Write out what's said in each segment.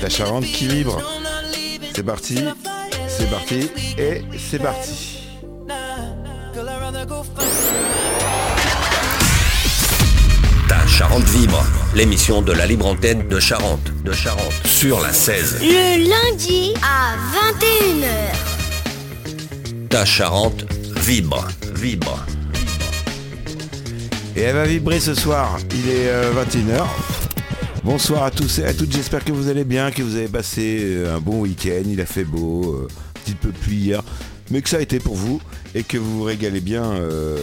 La Charente qui vibre. C'est parti, c'est parti et c'est parti. Ta Charente vibre, l'émission de la libre antenne de Charente, de Charente, sur la 16. Le lundi à 21h. Ta Charente vibre, vibre. Et elle va vibrer ce soir. Il est 21h. Bonsoir à tous et à toutes, j'espère que vous allez bien, que vous avez passé euh, un bon week-end, il a fait beau, euh, un petit peu pluie hier, mais que ça a été pour vous et que vous vous régalez bien, euh,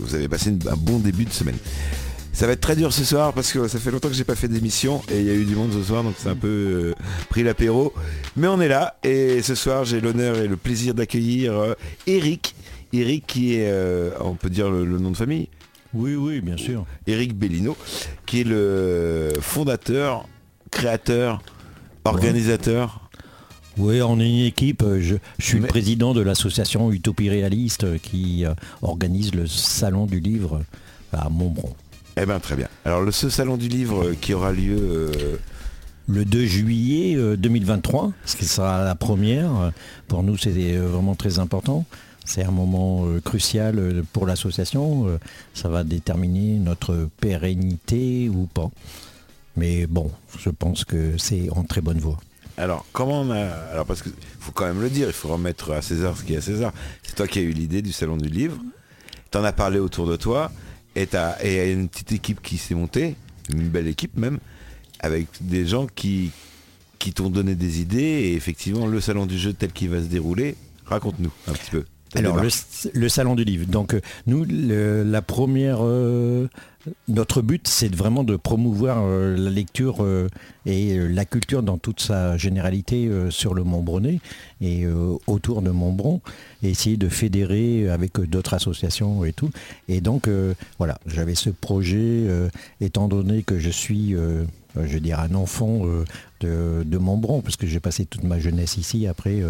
vous avez passé un bon début de semaine. Ça va être très dur ce soir parce que ça fait longtemps que j'ai pas fait d'émission et il y a eu du monde ce soir donc c'est un peu pris l'apéro. Mais on est là et ce soir j'ai l'honneur et le plaisir d'accueillir Eric. Eric qui est, on peut dire le nom de famille oui, oui, bien sûr. Eric Bellino, qui est le fondateur, créateur, organisateur. Oui, on est une équipe. Je, suis le président de l'association Utopie Réaliste qui euh, organise le salon du livre à Montbron. Eh bien, très bien. Alors, ce salon du livre qui aura lieu... Euh, le 2 juillet 2023, euh, ce qui sera la première. Pour nous, c'est vraiment très important. C'est un moment euh, crucial euh, pour l'association. Euh, ça va déterminer notre pérennité ou pas. Mais bon, je pense que c'est en très bonne voie. Alors, comment on a... Alors, parce qu'il faut quand même le dire, il faut remettre à César ce qui est à César. C'est toi qui as eu l'idée du Salon du Livre. Tu en as parlé autour de toi. Et il y a une petite équipe qui s'est montée, une belle équipe même, avec des gens qui, qui t'ont donné des idées. Et effectivement, le Salon du Jeu tel qu'il va se dérouler, raconte-nous un petit peu. Alors le, salon du livre. Donc euh, nous, la première, euh, notre but, c'est vraiment de promouvoir euh, la lecture et la culture dans toute sa généralité sur le Montbronnet et autour de Montbron, et essayer de fédérer avec d'autres associations et tout. Et donc voilà, j'avais ce projet, étant donné que je suis je veux dire, un enfant de, de Montbron, parce que j'ai passé toute ma jeunesse ici. Après,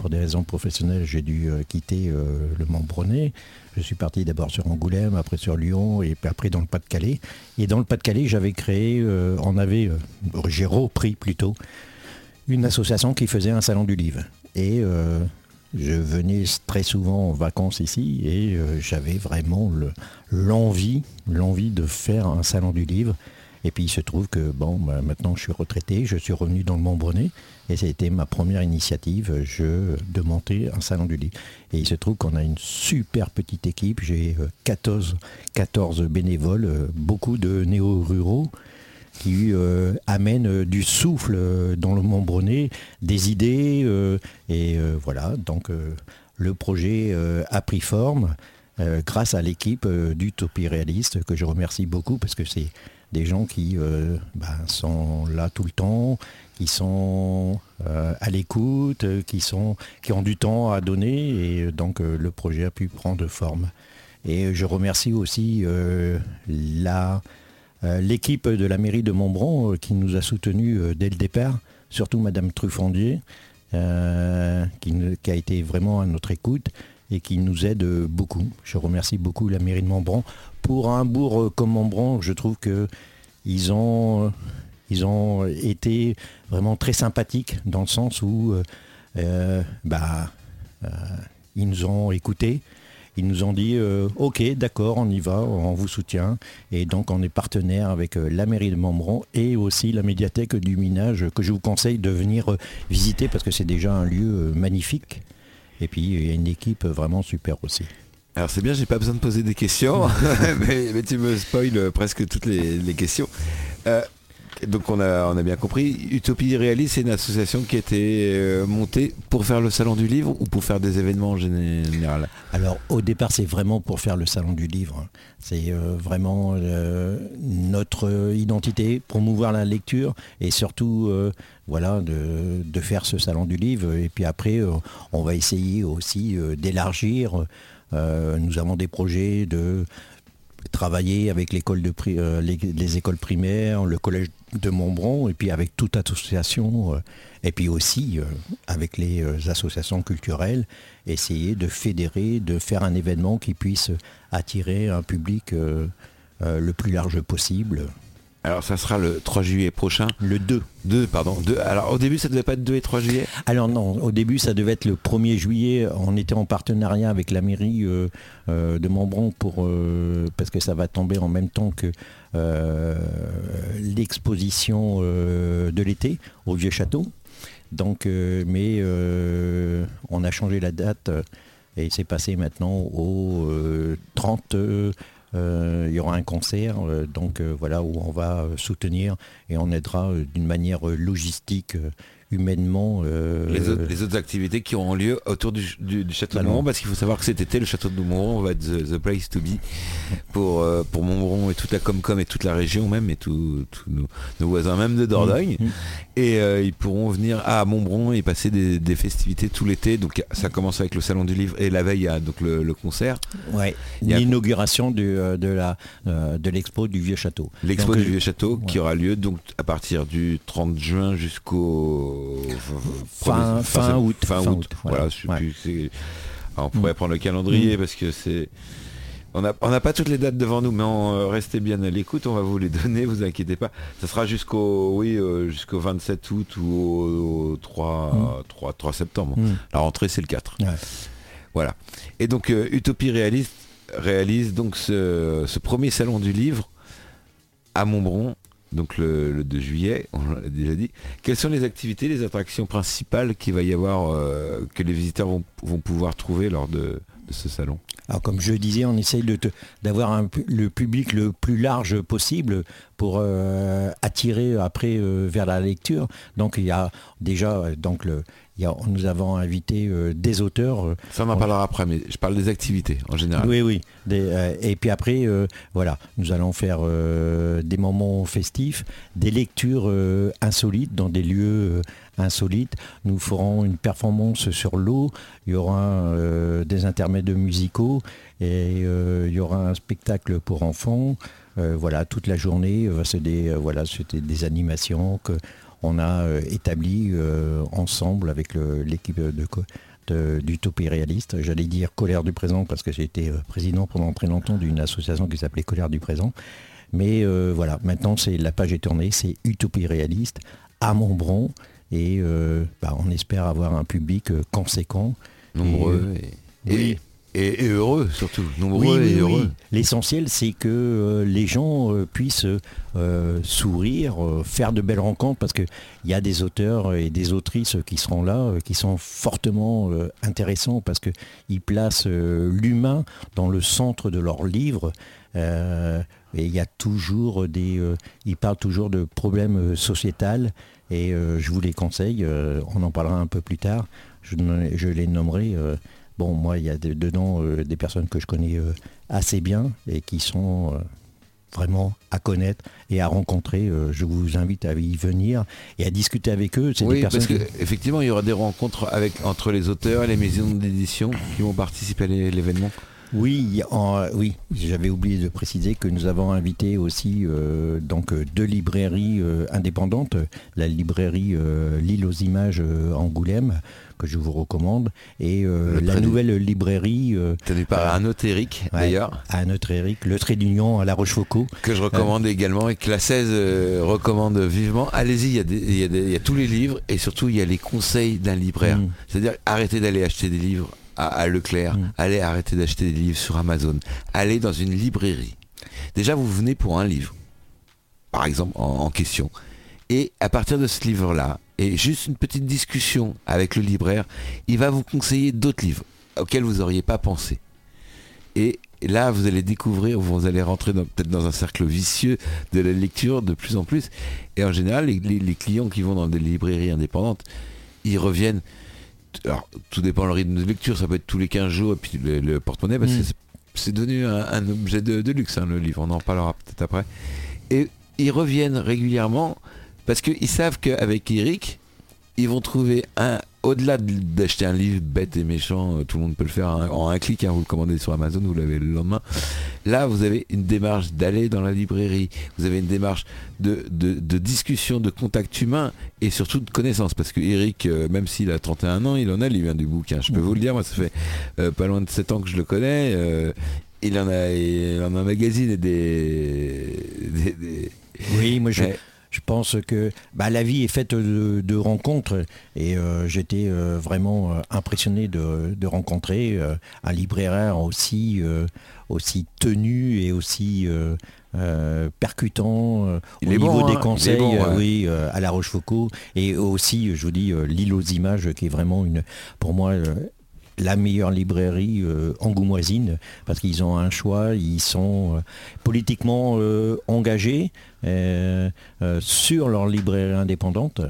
pour des raisons professionnelles, j'ai dû euh, quitter euh, le Montbronnet. Je suis parti d'abord sur Angoulême, après sur Lyon et après dans le Pas-de-Calais. Et dans le Pas-de-Calais, j'avais créé, euh, on avait, j'ai repris plutôt, une association qui faisait un salon du livre. Et je venais très souvent en vacances ici et j'avais vraiment l'envie de faire un salon du livre. Et puis il se trouve que bon, bah, maintenant je suis retraité, je suis revenu dans le Montbronnet et c'était ma première initiative je, de monter un salon du livre. Et il se trouve qu'on a une super petite équipe, j'ai 14, euh, 14 bénévoles, euh, beaucoup de néo-ruraux qui euh, amènent du souffle dans le Montbronnet, des idées, et voilà, donc le projet a pris forme grâce à l'équipe d'Utopie Réaliste, que je remercie beaucoup parce que c'est des gens qui euh, ben, sont là tout le temps, qui sont euh, à l'écoute, qui, sont, qui ont du temps à donner et donc euh, le projet a pu prendre forme. Et je remercie aussi l'équipe de la mairie de Montbron qui nous a soutenus dès le départ, surtout Madame Truffandier, qui, qui, a été vraiment à notre écoute et qui nous aide beaucoup. Je remercie beaucoup la mairie de Montbron. Pour un bourg comme Montbron, je trouve qu'ils ont, ils ont été vraiment très sympathiques dans le sens où euh, euh, bah, euh, ils nous ont écoutés. Ils nous ont dit ok d'accord on y va, on vous soutient et donc on est partenaire avec la mairie de Montbron et aussi la médiathèque du Minage que je vous conseille de venir visiter parce que c'est déjà un lieu magnifique. Et puis il y a une équipe vraiment super aussi. Alors c'est bien, j'ai pas besoin de poser des questions, mais, tu me spoil presque toutes les, questions. Euh, donc on a, on a bien compris, Utopie Réaliste, c'est une association qui a été euh, montée pour faire le salon du livre ou pour faire des événements en général? Alors au départ c'est vraiment pour faire le salon du livre. C'est euh, vraiment notre identité, promouvoir la lecture et surtout voilà, de, faire ce salon du livre. Et puis après on va essayer aussi d'élargir. nous avons des projets de travailler avec de euh, les, écoles primaires, le collège de Montbron, et puis avec toute association, euh, et puis aussi euh, avec les associations culturelles, essayer de fédérer, de faire un événement qui puisse attirer un public le plus large possible. Alors ça sera le 3 juillet prochain. Le 2. 2, pardon. 2. Alors au début ça devait pas être 2 et 3 juillet? Alors non, au début ça devait être le 1er juillet. On était en partenariat avec la mairie euh, euh, de Montbron pour euh, parce que ça va tomber en même temps que l'exposition de l'été au Vieux Château. Donc, mais on a changé la date et c'est passé maintenant au 30 euh, il y aura un concert, euh, donc euh, voilà où on va soutenir et on aidera d'une manière logistique humainement. Les autres, activités qui auront lieu autour du, château de Montbron, parce qu'il faut savoir que cet été, le château de Montbron va être the, place to be pour, pour Montbron et toute la Comcom et toute la région même, et tous nos, voisins même de Dordogne. Mmh, mmh. Et ils pourront venir à Montbron et passer des, festivités tout l'été. Donc ça commence avec le Salon du Livre et la veille, il y a donc le, concert. Ouais, l'inauguration euh, de la euh, de l'expo du Vieux Château. L'expo du Vieux Château qui aura lieu donc à partir du 30 juin jusqu'au fin, fin, août. Fin, août. Voilà. on pourrait mm. prendre le calendrier mm. parce que c'est on n'a on pas toutes les dates devant nous, mais on, euh, restez bien à l'écoute, on va vous les donner, vous inquiétez pas. Ça sera jusqu'au oui, jusqu'au 27 août ou au, 3, 3, mm. septembre. La rentrée, c'est le 4. Voilà. Et donc, Utopie réaliste, réalise donc ce, premier salon du livre à Montbron, donc le, 2 juillet, on l'a déjà dit. Quelles sont les activités, les attractions principales qu'il va y avoir, euh, que les visiteurs vont, pouvoir trouver lors de, ce salon? Alors comme je disais, on essaye d'avoir le public le plus large possible pour euh, attirer après euh, vers la lecture. Donc il y a déjà donc le, nous avons invité euh, des auteurs. Euh, Ça, on en parlera après, mais je parle des activités en général. Oui, oui. Euh, et puis après, voilà, nous allons faire des moments festifs, des lectures insolites dans des lieux insolites. Nous ferons une performance sur l'eau. Il y aura des intermèdes musicaux et il y aura un spectacle pour enfants. voilà, toute la journée, c'est des, voilà, c'était des animations que on a euh, établi euh, ensemble avec l'équipe de, d'Utopie réaliste, j'allais dire colère du présent parce que j'ai été euh, président pendant très longtemps d'une association qui s'appelait colère du présent. Mais voilà, maintenant c'est la page est tournée, c'est Utopie réaliste à Montbron et bah, on espère avoir un public conséquent. Nombreux et, et, heureux surtout, nombreux et heureux. L'essentiel c'est que euh, les gens euh, puissent euh, sourire, faire de belles rencontres parce qu'il y a des auteurs et des autrices qui seront là, qui sont fortement intéressants parce qu'ils placent l'humain dans le centre de leurs livres. et il y a toujours des. ils parlent toujours de problèmes sociétals et je vous les conseille, on en parlera un peu plus tard, je, je les nommerai Bon, moi, il y a dedans euh, des personnes que je connais euh, assez bien et qui sont euh, vraiment à connaître et à rencontrer. je vous invite à y venir et à discuter avec eux. Oui, parce qu'effectivement, il y aura des rencontres avec, entre les auteurs et les maisons d'édition qui vont participer à l'événement. Oui, oui, j'avais oublié de préciser que nous avons invité aussi donc deux librairies indépendantes, la librairie L'île aux images Angoulême, que je vous recommande. Et euh, la nouvelle librairie. Euh, Tenue par un autre Eric, d'ailleurs. Un autre Eric, le trait d'union à La Rochefoucauld. Que je recommande euh, également et que la 16 recommande vivement. Allez-y, il y, a tous les livres et surtout il y a les conseils d'un libraire. Mm. C'est-à-dire arrêtez d'aller acheter des livres à, Leclerc, mm. allez arrêter d'acheter des livres sur Amazon, allez dans une librairie. Déjà, vous venez pour un livre, par exemple, en question. Et à partir de ce livre-là, et juste une petite discussion avec le libraire, il va vous conseiller d'autres livres auxquels vous n'auriez pas pensé. Et là, vous allez découvrir, vous allez rentrer peut-être dans un cercle vicieux de la lecture de plus en plus. Et en général, les, clients qui vont dans des librairies indépendantes, ils reviennent. Alors, tout dépend le rythme de lecture, ça peut être tous les 15 jours, et puis le, porte-monnaie, parce que mm. c'est devenu un, objet de, luxe, hein, le livre, on en parlera peut-être après. Et ils reviennent régulièrement parce qu'ils savent qu'avec Eric, ils vont trouver un, au-delà d'acheter un livre bête et méchant, euh, tout le monde peut le faire en un clic, hein, vous le commandez sur Amazon, vous l'avez le lendemain. Là, vous avez une démarche d'aller dans la librairie, vous avez une démarche de, discussion, de contact humain et surtout de connaissance. Parce que Eric, euh, même s'il a 31 ans, il en a, il vient du bouquin. Je peux vous le dire, moi ça fait euh, pas loin de 7 ans que je le connais. il en a, il en a magazine et des Oui, moi je, je pense que bah, la vie est faite de, de rencontres. Et euh, j'étais euh, vraiment euh, impressionné de, de rencontrer euh, un libraire aussi, aussi tenu et aussi percutant au niveau bon, hein, des est conseils, bon, ouais. oui, à La Rochefoucauld. Et aussi, je vous dis, l'île aux images qui est vraiment une, pour moi, la meilleure librairie euh, angoumoisine parce qu'ils ont un choix, ils sont euh, politiquement euh, engagés sur leur librairie indépendante.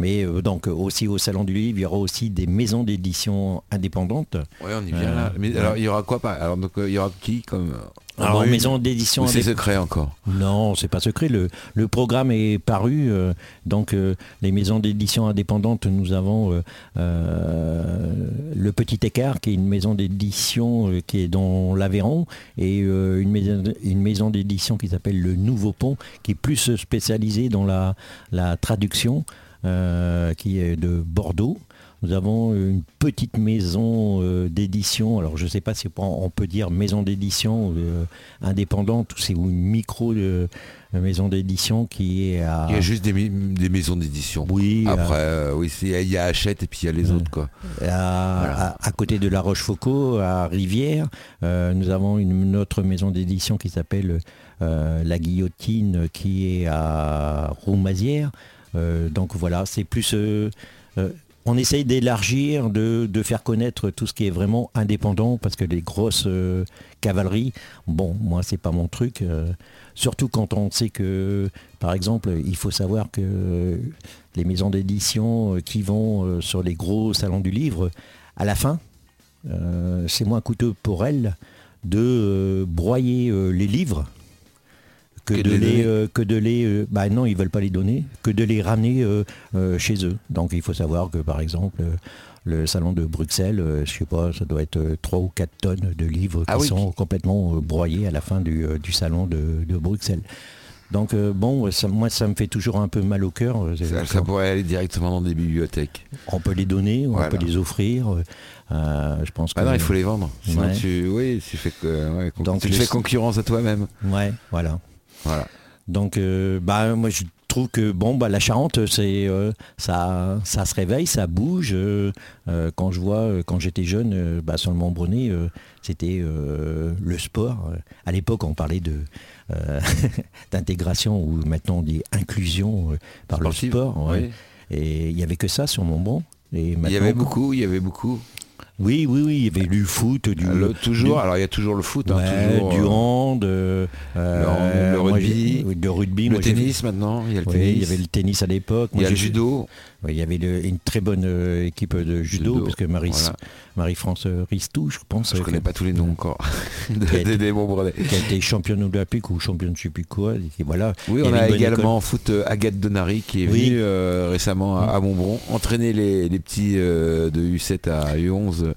Mais euh, donc aussi au Salon du Livre, il y aura aussi des maisons d'édition indépendantes. Ouais, on y vient Euh, là. Mais ouais. alors, il y aura quoi pas Alors, donc, euh, il y aura qui comme Alors une- maison d'édition c'est secret encore Non, c'est pas secret. Le, le programme est paru. euh, donc, euh, les maisons d'édition indépendantes, nous avons euh, euh, le Petit Écart, qui est une maison d'édition euh, qui est dans l'Aveyron, et euh, une maison, une maison d'édition qui s'appelle le Nouveau Pont, qui est plus spécialisée dans la, la traduction, euh, qui est de Bordeaux. Nous avons une petite maison euh, d'édition, alors je ne sais pas si on peut dire maison d'édition euh, indépendante ou c'est une micro euh, maison d'édition qui est à... Il y a juste des, maisons d'édition. Oui, Après, oui, il y a Hachette et puis il y a les autres quoi. à, à- à côté de La Rochefoucauld, à Rivière. Nous avons une, autre maison d'édition qui s'appelle La Guillotine, qui est à Roumazières. Euh, donc voilà, c'est plus... euh, euh, on essaye d'élargir, de, faire connaître tout ce qui est vraiment indépendant, parce que les grosses cavaleries, bon, moi c'est pas mon truc. surtout quand on sait que, par exemple, il faut savoir que les maisons d'édition qui vont sur les gros salons du livre, à la fin, c'est moins coûteux pour elles de broyer les livres que, Que de de les les, donner. euh, que de les euh, bah non ils veulent pas les donner que de les ramener euh, euh, chez eux donc il faut savoir que par exemple euh, le salon de Bruxelles je sais pas ça doit être euh, 3 ou 4 tonnes de livres Ah qui oui. sont complètement broyés à la fin du, du salon de, de Bruxelles donc bon ça- moi ça me fait toujours un peu mal au cœur Ça, ça pourrait aller directement dans des bibliothèques. on peut les donner, on Voilà. peut les offrir. euh, je pense que. Ah non, il faut les vendre. Sinon, Ouais. tu, oui, tu fais, ouais, Donc tu le- fais concurrence à toi-même. Ouais, voilà. Voilà. Donc, euh, bah, moi, je trouve que bon, bah, la Charente, c'est euh, ça, ça se réveille, ça bouge. euh, quand je vois, quand j'étais jeune, bah, sur le Montbronnet, euh, c'était le sport. À l'époque, on parlait de d'intégration ou maintenant on dit inclusion par Sportive, le sport. ouais. oui. Et il y avait que ça sur. Et Il y avait beaucoup, il y avait beaucoup. Oui, oui, oui, il y avait du foot, du, Alors, toujours, du- alors il y a toujours le foot, hein, Ouais, toujours, du euh, hand, euh, le moi, rugby, oui, de rugby, le moi, tennis maintenant, il y a le oui, tennis, il y avait le tennis à l'époque. il Moi, y a le judo. Il y avait le- une très bonne euh, équipe de judo, Judo, parce que Marie, voilà. Marie-France euh, Ristou, je pense, Je euh, connais pas tous les noms encore des, Montbronais. qui a été championne olympique ou championne je sais plus quoi. Et voilà. Oui, on a également en foot Agathe Donary qui est Oui. venue euh, récemment à, à Montbron entraîner les, les petits euh, de U7 à U11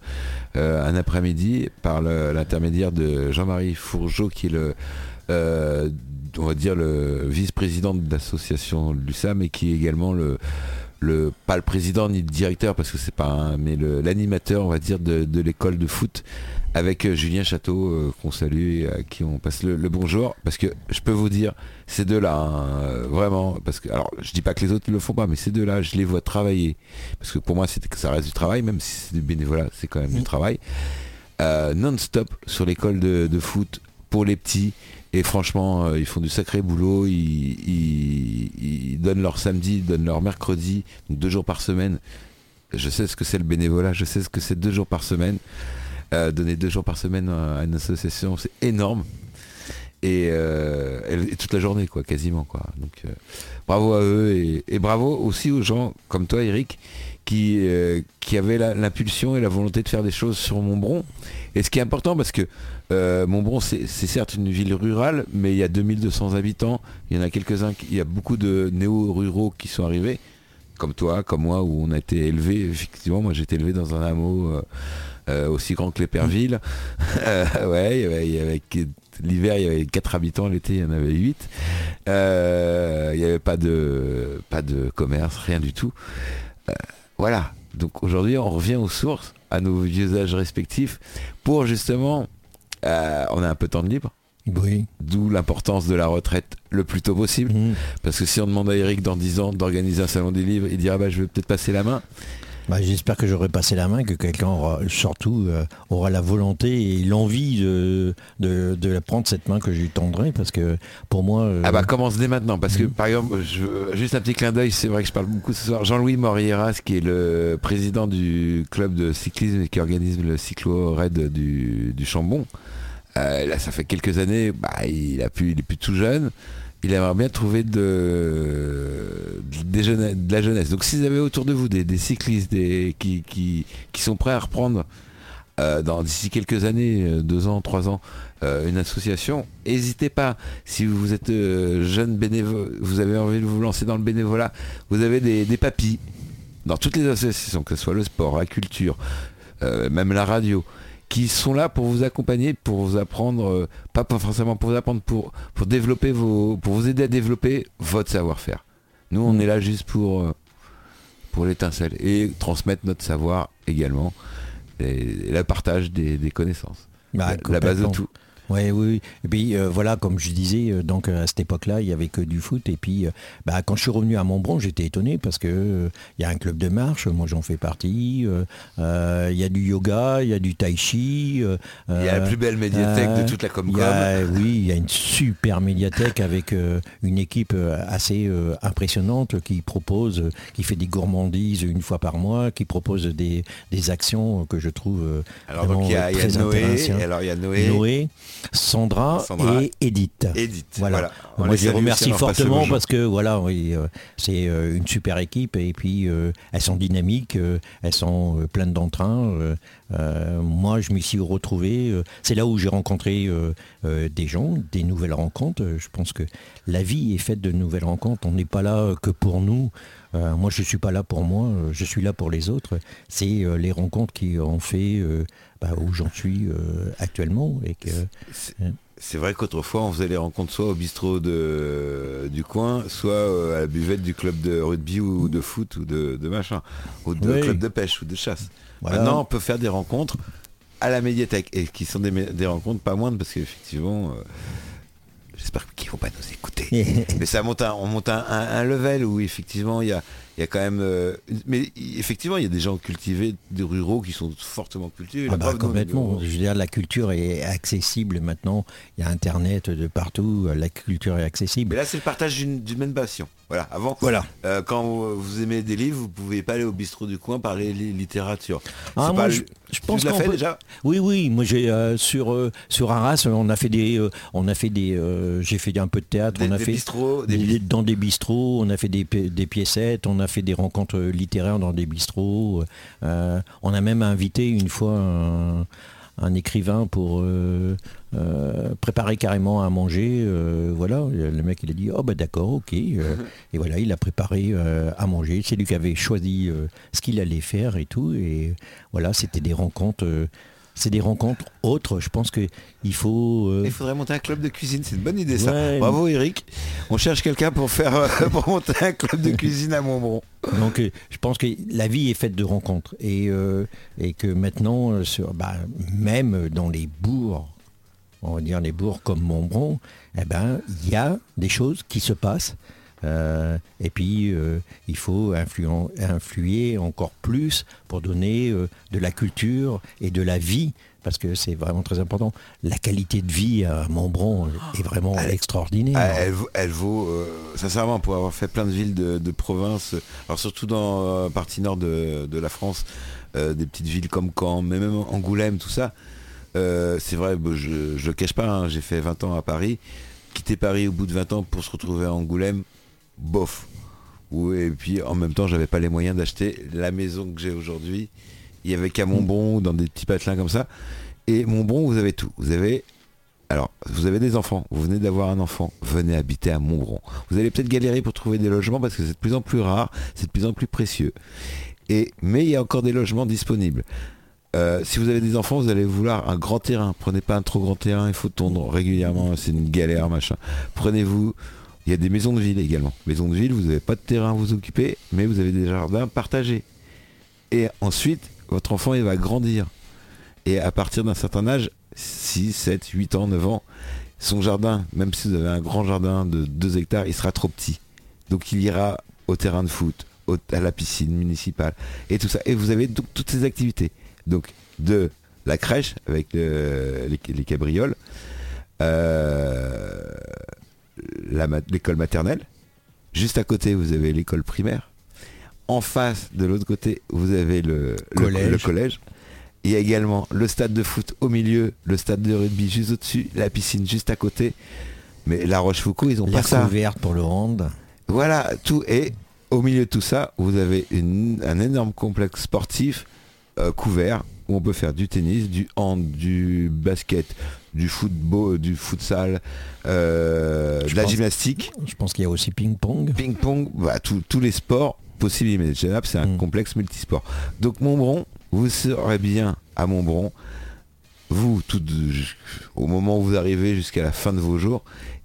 euh, un après-midi par l'intermédiaire de Jean-Marie Fourgeot qui est le on va dire le vice-président de l'association Lussam et qui est également le le pas le président ni le directeur parce que c'est pas un mais l'animateur on va dire de, de l'école de foot avec euh, Julien Château euh, qu'on salue et à qui on passe le, le bonjour. Parce que je peux vous dire ces deux-là hein, euh, vraiment parce que alors je dis pas que les autres ne le font pas mais ces deux-là je les vois travailler. Parce que pour moi c'est que ça reste du travail même si c'est du bénévolat c'est quand même du travail euh, non-stop sur l'école de, de foot pour les petits et franchement euh, ils font du sacré boulot ils, donnent leur samedi ils donnent leur mercredi deux jours par semaine. Je sais ce que c'est le bénévolat je sais ce que c'est deux jours par semaine. Euh, donner deux jours par semaine à une association c'est énorme. Et, euh, toute la journée quoi quasiment quoi. Donc bravo à eux et bravo aussi aux gens comme toi Eric qui, euh, qui avaient la- l'impulsion et la volonté de faire des choses sur Montbron et ce qui est important parce que euh, Montbron c'est certes une ville rurale mais il y a 2200 habitants il y en a quelques-uns il y a beaucoup de néo-ruraux qui sont arrivés comme toi comme moi où on a été élevé effectivement moi j'ai été élevé dans un hameau euh, aussi grand que l'Éperville ouais avait- avait L'hiver, il y avait 4 habitants, l'été, il y en avait 8. il n'y avait pas de, pas de commerce, rien du tout. Voilà. Donc aujourd'hui, on revient aux sources, à nos vieux âges respectifs, pour justement, euh, on a un peu de temps de libre, Oui. D'où l'importance de la retraite le plus tôt possible. Mhm. Parce que si on demande à Eric dans 10 ans d'organiser un salon des livres, il dira bah, je vais peut-être passer la main. Bah, J'espère que j'aurai passé la main, que quelqu'un aura, surtout euh, aura la volonté et l'envie de, de, de prendre cette main que je lui tendrai, parce que pour moi... euh, Ah bah commence dès maintenant. Parce que Mhm. par exemple, je- juste un petit clin d'œil, c'est vrai que je parle beaucoup ce soir. Jean-Louis Morieras, qui est le président du club de cyclisme et qui organise le cyclo-raid du, du Chambon. euh, là, ça fait quelques années, bah, il, a pu, il est plus tout jeune. Il aimerait bien trouver de, la jeunesse. Donc si vous avez autour de vous des, cyclistes qui, sont prêts à reprendre euh, dans d'ici quelques années, euh, deux ans, trois ans, euh, une association, n'hésitez pas. Si vous êtes jeune bénévole, vous avez envie de vous lancer dans le bénévolat, vous avez des, des papis dans toutes les associations, que ce soit le sport, la culture, même la radio, qui sont là pour vous accompagner, pour vous apprendre, euh, pas pas forcément pour vous apprendre, pour, pour développer vos, pour vous aider à développer votre savoir-faire. Nous, on est là juste pour, euh, pour l'étincelle et transmettre notre savoir également et, et le partage des, des connaissances. bah, la, la base de tout. Ouais, oui, oui. Et puis euh, voilà, comme je disais, euh, donc euh, à cette époque-là, il y avait que du foot. Et puis, euh, bah, quand je suis revenu à Montbron, j'étais étonné parce que euh, il y a un club de marche, moi j'en fais partie. euh, euh, Il y a du yoga, il y a du tai chi. euh, Il y a la euh, plus belle médiathèque euh, de toute la Comcom. oui, il y a une super médiathèque avec euh, une équipe euh, assez euh, impressionnante qui propose, euh, qui fait des gourmandises une fois par mois, qui propose des, des actions que je trouve euh, Alors donc il y a, Noé, et alors il y a Noé, Noé, Sandra, Sandra et Edith. Edith. Voilà. Voilà. On Moi, je les remercie fortement parce que voilà, oui, euh, c'est euh, une super équipe et puis euh, elles sont dynamiques, elles sont pleines d'entrain. Euh, moi, je m'y suis retrouvé. euh, c'est là où j'ai rencontré euh, des gens, des nouvelles rencontres. Je pense que la vie est faite de nouvelles rencontres. On n'est pas là que pour nous. Euh, moi, je ne suis pas là pour moi. Je suis là pour les autres. C'est les rencontres qui ont fait bah, où j'en suis actuellement et que C'est- vrai qu'autrefois on faisait les rencontres soit au bistrot de, du coin, soit à la buvette du club de rugby ou de foot ou de, de machin, ou de Oui. club de pêche ou de chasse. Voilà. Maintenant on peut faire des rencontres à la médiathèque et qui sont des, rencontres pas moindres parce qu'effectivement, euh, j'espère qu'ils vont pas nous écouter. mais ça monte un, on monte un, un- un level où effectivement il y a, y a quand même euh, mais effectivement il y a des gens cultivés des ruraux qui sont fortement cultivés Ah bah, complètement. Je veux dire, la culture est accessible maintenant. Il y a Internet de partout. La culture est mais accessible. là c'est le partage d'une même passion voilà avant Voilà. euh, quand vous, aimez des livres vous pouvez pas aller au bistrot du coin parler li- littérature Ah, moi, pas je, pense tu fait peut- déjà? Oui, oui. Moi, j'ai euh, sur euh, sur Arras, on a fait des, on a fait des, j'ai fait un peu de théâtre. des, on a des fait bistrots des des- bis- dans des bistrots, on a fait des, des piécettes, on a fait des rencontres littéraires dans des bistrots. on a même invité une fois un, un écrivain pour euh, préparer carrément à manger. euh, voilà, le mec il a dit oh bah d'accord, ok. euh, et voilà, il a préparé euh, à manger. C'est lui qui avait choisi ce qu'il allait faire et tout. Et voilà, c'était des rencontres. c'est des rencontres autres. Je pense que il faut. il faudrait monter un club de cuisine c'est une bonne idée ça Ouais. bravo Eric on cherche quelqu'un pour faire pour monter un club de cuisine à Montbron Donc je pense que la vie est faite de rencontres et, et que maintenant, sur, bah, même dans les bourgs, on va dire les bourgs comme Montbron, eh ben il y a des choses qui se passent. Euh, et puis euh, il faut influen- influer encore plus pour donner euh, de la culture et de la vie parce que c'est vraiment très important. La qualité de vie à Montbron est vraiment Elle- extraordinaire. Ah, elle, vaut- elle vaut, sincèrement, pour avoir fait plein de villes de, de province, alors surtout dans la partie nord de, de la France, des petites villes comme Caen, mais même Angoulême, tout ça, euh, c'est vrai, je je le cache pas, hein, j'ai fait 20 ans à Paris, quitter Paris au bout de 20 ans pour se retrouver à Angoulême, bof. Et puis en même temps, j'avais pas les moyens d'acheter la maison que j'ai aujourd'hui. Il y avait qu'à Montbron, dans des petits patelins comme ça. Et Montbron, vous avez tout. Vous avez alors, vous avez des enfants, vous venez d'avoir un enfant, venez habiter à Montbron. Vous allez peut-être galérer pour trouver des logements parce que c'est de plus en plus rare, c'est de plus en plus précieux. Et, mais il y a encore des logements disponibles. Euh, si vous avez des enfants, vous allez vouloir un grand terrain. Prenez pas un trop grand terrain, il faut tondre régulièrement, c'est une galère, machin. Prenez-vous. Il y a des maisons de ville également. Maisons de ville, vous n'avez pas de terrain à vous occuper, mais vous avez des jardins partagés. Et ensuite, votre enfant, il va grandir. Et à partir d'un certain âge, 6, 7, 8 ans, 9 ans, son jardin, même si vous avez un grand jardin de 2 hectares, il sera trop petit. Donc il ira au terrain de foot, à la piscine municipale et tout ça. Et vous avez donc toutes ces activités. Donc de la crèche avec les, cabrioles, euh, l'école maternelle. Juste à côté, vous avez l'école primaire. En face, de l'autre côté, vous avez le le collège. Il y a également le stade de foot au milieu, le stade de rugby juste au-dessus, la piscine juste à côté. Mais la Rochefoucauld, ils ont pas ça. verte pour le hand. Voilà, tout. Et au milieu de tout ça, vous avez un énorme complexe sportif euh, couvert où on peut faire du tennis, du hand, du basket, du football, du futsal, euh, de la gymnastique. Je pense qu'il y a aussi ping-pong. Ping-pong, bah, tous les sports possibles et imaginables, c'est un mm. complexe multisport. Donc Montbron, vous serez bien à Montbron, vous, tout, au moment où vous arrivez jusqu'à la fin de vos jours,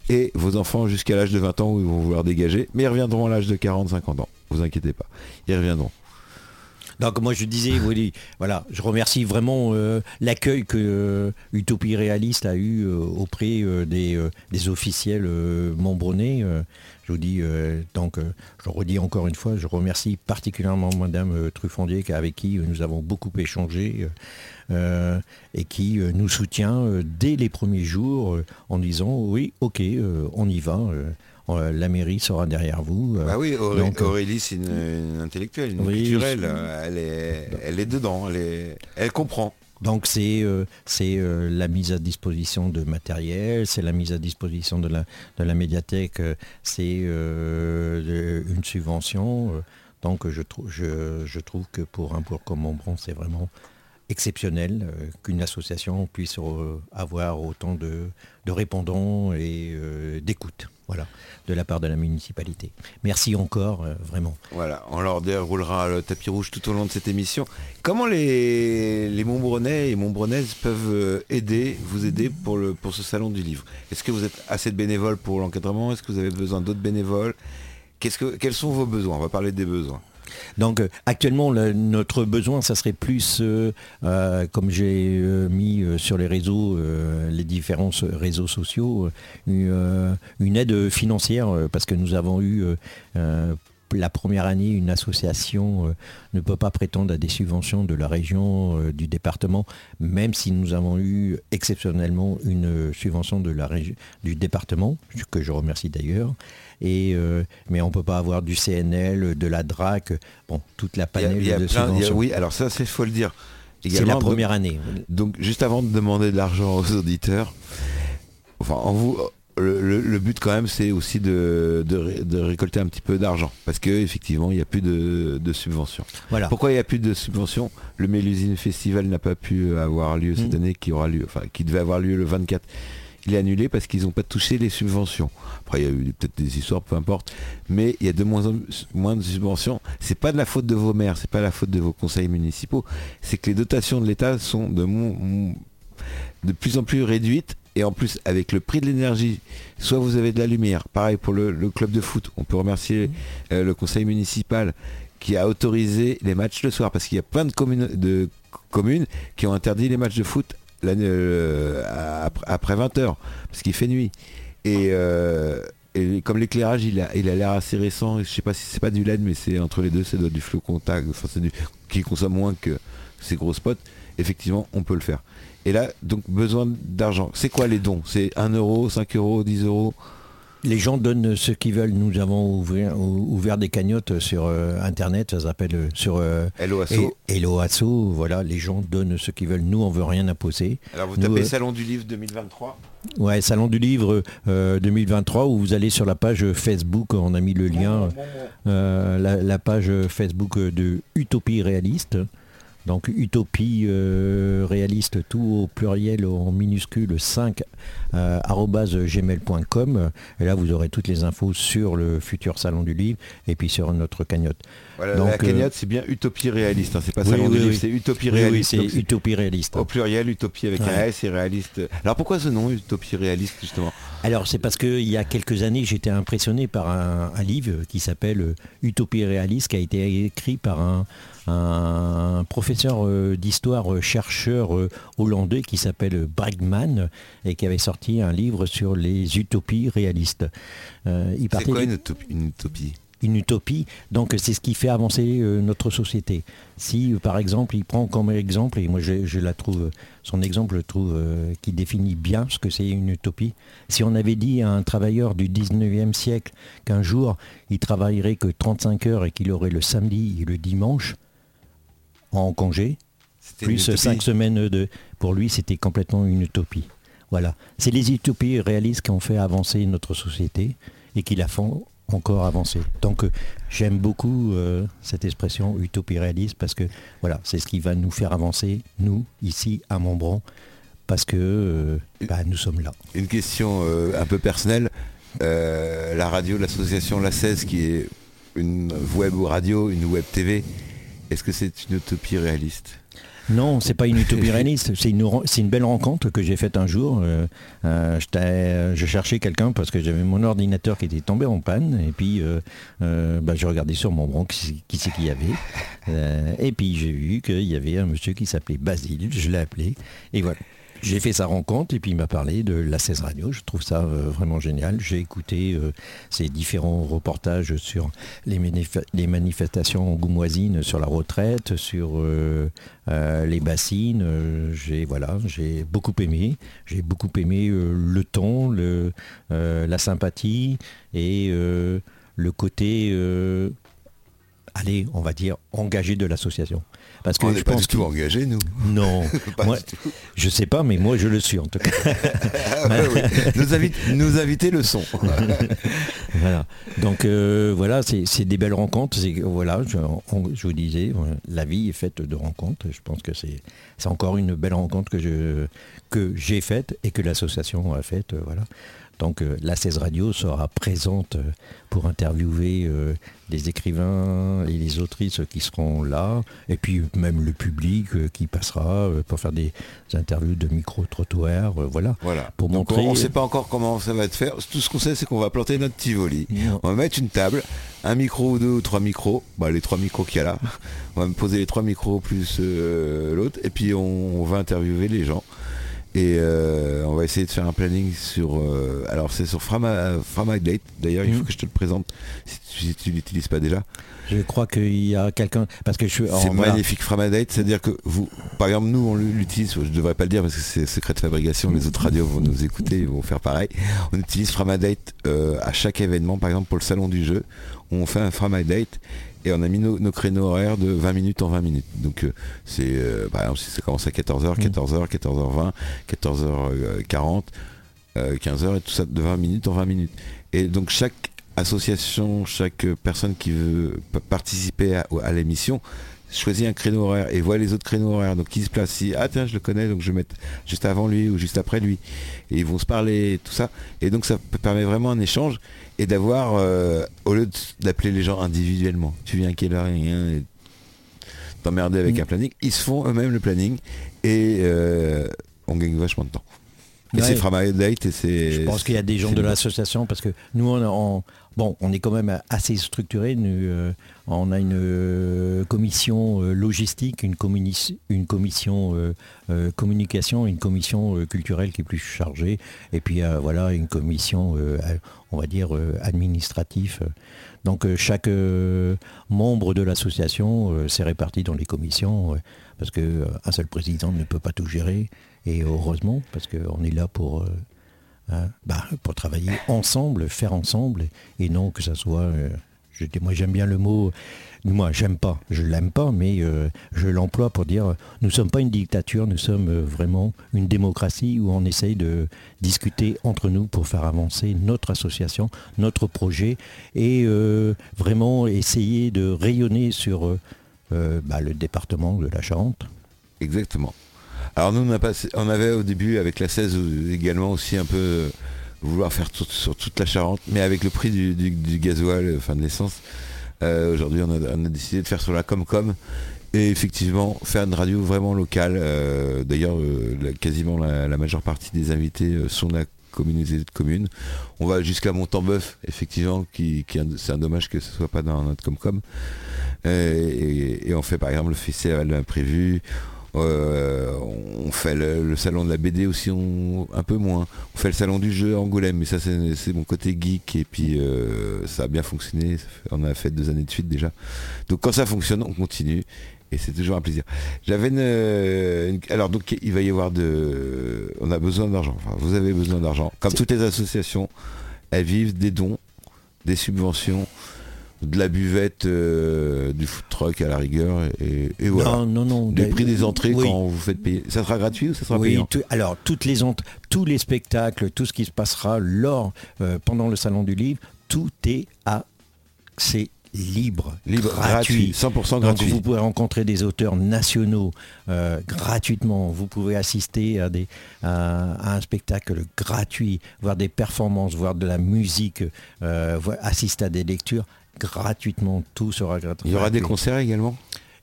et vos enfants jusqu'à l'âge de 20 ans où ils vont vouloir dégager, mais ils reviendront à l'âge de 40, 50 ans. Vous inquiétez pas, ils reviendront. Donc moi je disais, oui, voilà, je remercie vraiment euh, l'accueil que euh, Utopie Réaliste a eu euh, auprès des, des, officiels membronais. Je vous dis, donc, je redis encore une fois, je remercie particulièrement Madame Truffandier avec qui nous avons beaucoup échangé et qui nous soutient dès les premiers jours en disant oui, ok, on y va. La mairie sera derrière vous. Bah oui, Aurélie, c'est une, intellectuelle, une culturelle. Elle est, elle est dedans, elle, elle comprend. Donc c'est euh, euh, la mise à disposition de matériel, c'est la mise à disposition de la, de la médiathèque, euh, c'est une subvention. donc je, je, je, trouve que pour un bourg comme Montbron, c'est vraiment exceptionnel qu'une association puisse avoir autant de, de répondants et d'écoute voilà, de la part de la municipalité. Merci encore, euh, vraiment. Voilà, on leur déroulera le tapis rouge tout au long de cette émission. Comment les, les Montbronnais et Montbronnaises peuvent euh, aider, vous aider pour, le, pour ce salon du livre? Est-ce que vous êtes assez de bénévoles pour l'encadrement? Est-ce que vous avez besoin d'autres bénévoles? Que, Quels sont vos besoins? On va parler des besoins. Donc euh, actuellement, notre besoin, ça serait plus, euh, euh, comme j'ai mis sur les réseaux, les différents réseaux sociaux, une, aide financière, parce que nous avons eu la première année, une association ne peut pas prétendre à des subventions de la région, du département, même si nous avons eu exceptionnellement une subvention de la région, du département, que je remercie d'ailleurs. Euh, mais on ne peut pas avoir du CNL, de la DRAC, bon, toute la panel de subventions. oui, alors ça, c'est faut le dire. C'est la première année. Donc, juste avant de demander de l'argent aux auditeurs, enfin, en vous, le, but quand même, c'est aussi de, récolter un petit peu d'argent, parce qu'effectivement, il n'y a plus de, subventions. Voilà. Pourquoi il n'y a plus de subventions? Le Mélusine Festival n'a pas pu avoir lieu cette mmh. année, qui aura lieu, enfin, qui devait avoir lieu le 24 il est annulé parce qu'ils n'ont pas touché les subventions. Après, il y a eu peut-être des histoires, peu importe. Mais il y a de moins en moins de subventions. C'est pas de la faute de vos maires, c'est pas la faute de vos conseils municipaux. C'est que les dotations de l'État sont de, de plus en plus réduites. Et en plus, avec le prix de l'énergie, soit vous avez de la lumière. Pareil pour le, club de foot. On peut remercier mmh. euh, le conseil municipal qui a autorisé les matchs le soir parce qu'il y a plein de communes, de communes qui ont interdit les matchs de foot euh, après 20h, parce qu'il fait nuit. Et, euh, comme l'éclairage, il a il a l'air assez récent, je sais pas si c'est pas du LED, mais c'est entre les deux, c'est du flou contact, enfin, du, qui consomme moins que ces gros spots. Effectivement, on peut le faire. Et là, donc besoin d'argent. C'est quoi les dons? C'est 1 euro, 5 euros, 10 euros? Les gens donnent ce qu'ils veulent. Nous avons ouvert, des cagnottes sur euh, Internet, ça s'appelle euh, sur euh, Hello Asso. Voilà, les gens donnent ce qu'ils veulent. Nous, on veut rien imposer. Alors vous tapez Salon du Livre 2023 Ouais, Salon du Livre 2023 où vous allez sur la page Facebook, on a mis le lien, la, page Facebook de Utopie Réaliste. Donc utopie euh, réaliste, tout au pluriel en minuscule 5 euh, gmail.com. Et là, vous aurez toutes les infos sur le futur salon du livre et puis sur notre cagnotte. Voilà, la cagnotte, euh, c'est bien utopie réaliste. Hein, c'est pas salon du livre, c'est utopie réaliste. c'est utopie réaliste. Au pluriel, utopie avec un S et réaliste. Alors pourquoi ce nom, utopie réaliste, justement? Alors c'est parce qu'il y a quelques années, j'étais impressionné par un, un livre qui s'appelle Utopie réaliste, qui a été écrit par un un professeur euh, d'histoire, euh, chercheur euh, hollandais qui s'appelle Bregman et qui avait sorti un livre sur les utopies réalistes. Euh, c'est quoi une utopie, une utopie? Une utopie. Donc c'est ce qui fait avancer euh, notre société. Si euh, par exemple il prend comme exemple, et moi je, la trouve, son exemple je trouve euh, qui définit bien ce que c'est une utopie. Si on avait dit à un travailleur du 19e siècle qu'un jour il travaillerait que 35 heures et qu'il aurait le samedi et le dimanche en congé, plus 5 semaines de... Pour lui c'était complètement une utopie. Voilà. C'est les utopies réalistes qui ont fait avancer notre société et qui la font encore avancer. Donc euh, j'aime beaucoup euh, cette expression utopie réaliste parce que voilà, c'est ce qui va nous faire avancer, nous, ici à Montbron, parce que euh, bah, nous sommes là. Une question un peu personnelle. la radio, l'association La 16 qui est une web radio, une web TV, est-ce que c'est une utopie réaliste? Non, c'est pas une utopie réaliste. C'est une, une, belle rencontre que j'ai faite un jour. Euh, euh, euh, je cherchais quelqu'un parce que j'avais mon ordinateur qui était tombé en panne. Et puis, bah, j'ai regardé sur mon bron qui, qui c'est qu'il y avait. et puis, j'ai vu qu'il y avait un monsieur qui s'appelait Basile. Je l'ai appelé. Et voilà. J'ai fait sa rencontre et puis il m'a parlé de la 16 Radio. Je trouve ça euh, vraiment génial. J'ai écouté euh, ces différents reportages sur les, manifestations goumoisines sur la retraite, sur euh, les bassines. j'ai voilà, beaucoup aimé. J'ai beaucoup aimé le ton, la sympathie et le côté allez, on va dire, engagé de l'association. Parce que on n'est pas du tout engagé, nous. Non, moi, je sais pas, mais moi je le suis en tout cas. Ah nous, inviter le son. voilà. Donc euh, voilà, c'est des belles rencontres. Voilà, je, vous disais, la vie est faite de rencontres. Je pense que c'est encore une belle rencontre que j'ai faite et que l'association a faite. Voilà. Donc euh, la 16 Radio sera présente euh, pour interviewer euh, les écrivains et les autrices qui seront là, et puis même le public qui passera pour faire des interviews de micro-trottoirs, voilà. Voilà. Pour montrer... On ne sait pas encore comment ça va être fait. Tout ce qu'on sait, c'est qu'on va planter notre Tivoli. On va mettre une table, un micro ou deux ou trois micros, bah, les trois micros qu'il y a là. On va me poser les trois micros plus l'autre, et puis on va interviewer les gens. Et euh, on va essayer de faire un planning sur. Euh, alors c'est sur Framagdate. D'ailleurs, il faut mhm. que je te le présente si tu, ne l'utilises pas déjà. Je crois qu'il y a quelqu'un parce que je suis. C'est magnifique Framadate, c'est-à-dire que vous, par exemple, nous on l'utilise. Je ne devrais pas le dire parce que c'est secret de fabrication. Les autres radios vont nous écouter, ils vont faire pareil. On utilise Framadate euh, à chaque événement. Par exemple, pour le salon du jeu, on fait un Framadate et on a mis nos, créneaux horaires de 20 minutes en 20 minutes. Donc euh, c'est euh, par exemple si ça commence à 14h, 14h, 14h20, 14h40, 15h et tout ça de 20 minutes en 20 minutes. Et donc chaque association, chaque personne qui veut participer à, l'émission choisit un créneau horaire et voit les autres créneaux horaires. Donc qui se place si ah tiens je le connais donc je vais mettre juste avant lui ou juste après lui. Et ils vont se parler tout ça. Et donc ça permet vraiment un échange et d'avoir, euh, au lieu d'appeler les gens individuellement, tu viens à quelle heure et t'emmerder avec mm. un planning, ils se font eux-mêmes le planning et euh, on gagne vachement de temps. Et c'est Framadate et c'est. Je pense qu'il y a des gens de l'association parce que nous on, bon, on est quand même assez structuré. Euh, on a une commission logistique, une, une commission communication, une commission culturelle qui est plus chargée, et puis voilà une commission on va dire, euh, administratif. Donc euh, chaque euh, membre de l'association s'est réparti dans les commissions, parce qu'un seul président ne peut pas tout gérer, et heureusement, parce qu'on est là pour... Hein, bah, pour travailler ensemble, faire ensemble, et non que ça soit moi j'aime bien le mot, moi j'aime pas, je l'aime pas, mais euh, je l'emploie pour dire nous ne sommes pas une dictature, nous sommes euh, vraiment une démocratie où on essaye de discuter entre nous pour faire avancer notre association, notre projet et euh, vraiment essayer de rayonner sur bah, le département de la Charente. Exactement. Alors nous on, avait au début avec la 16 également aussi un peu vouloir faire sur toute la Charente, mais avec le prix du, gasoil, enfin de l'essence, euh, aujourd'hui on a, décidé de faire sur la Comcom et effectivement faire une radio vraiment locale. Euh, d'ailleurs, euh, quasiment la, majeure partie des invités sont de la communauté de communes. On va jusqu'à Montembeuf, effectivement, qui, c'est un dommage que ce soit pas dans notre Comcom. et, on fait par exemple le festival imprévu. Euh, on fait le, salon de la BD aussi un peu moins. On fait le salon du jeu Angoulême, mais ça c'est mon côté geek et puis euh, ça a bien fonctionné. on a fait deux années de suite déjà. Donc quand ça fonctionne, on continue et c'est toujours un plaisir. J'avais une, alors donc il va y avoir de, on a besoin d'argent. Enfin, vous avez besoin d'argent. Comme toutes les associations, elles vivent des dons, des subventions de la buvette, euh, du food truck à la rigueur, et, voilà. Non, non, non. Les prix des entrées quand vous faites payer. Ça sera gratuit ou ça sera oui, payant Alors, toutes les tous les spectacles, tout ce qui se passera lors, euh, pendant le Salon du Livre, tout est à c'est libre, libre gratuit, 100% gratuit. vous pouvez rencontrer des auteurs nationaux euh, gratuitement. Vous pouvez assister à, des, à, un spectacle gratuit, voir des performances, voir de la musique, assister à des lectures gratuitement, tout sera gratuit. Il y aura des concerts également?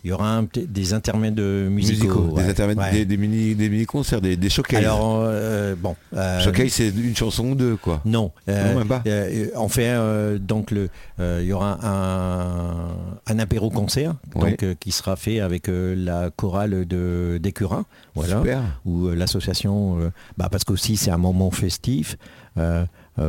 Il y aura des intermèdes musicaux, des intermèdes, des, mini, des mini concerts, des, des showcases. Alors euh, bon, euh, showcase c'est une chanson ou deux quoi? Non, euh, on fait donc le, il y aura un, apéro concert donc qui sera fait avec la chorale de d'Écurin, voilà, ou l'association, bah, parce qu'aussi c'est un moment festif.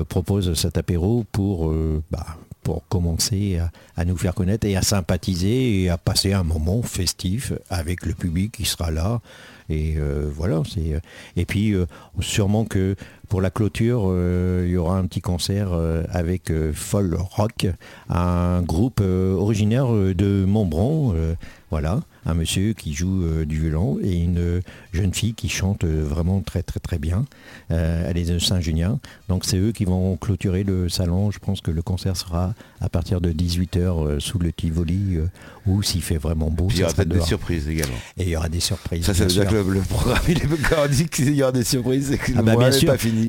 propose cet apéro pour bah, pour commencer à, nous faire connaître et à sympathiser et à passer un moment festif avec le public qui sera là. Et euh, voilà, c'est. Euh, et puis euh, sûrement que pour la clôture, il y aura un petit concert avec Folk Rock, un groupe originaire de Montbron, voilà un monsieur qui joue euh, du violon et une jeune fille qui chante euh, vraiment très très très bien. Euh, elle est de Saint-Junien. Donc c'est eux qui vont clôturer le salon. Je pense que le concert sera à partir de 18h sous le Tivoli ou s'il fait vraiment beau. il y aura peut-être des surprises également. Et il y aura des surprises. Ça, ça veut dire que le, programme, il est encore dit qu'il y aura des surprises et que ah le bah, n'est pas fini.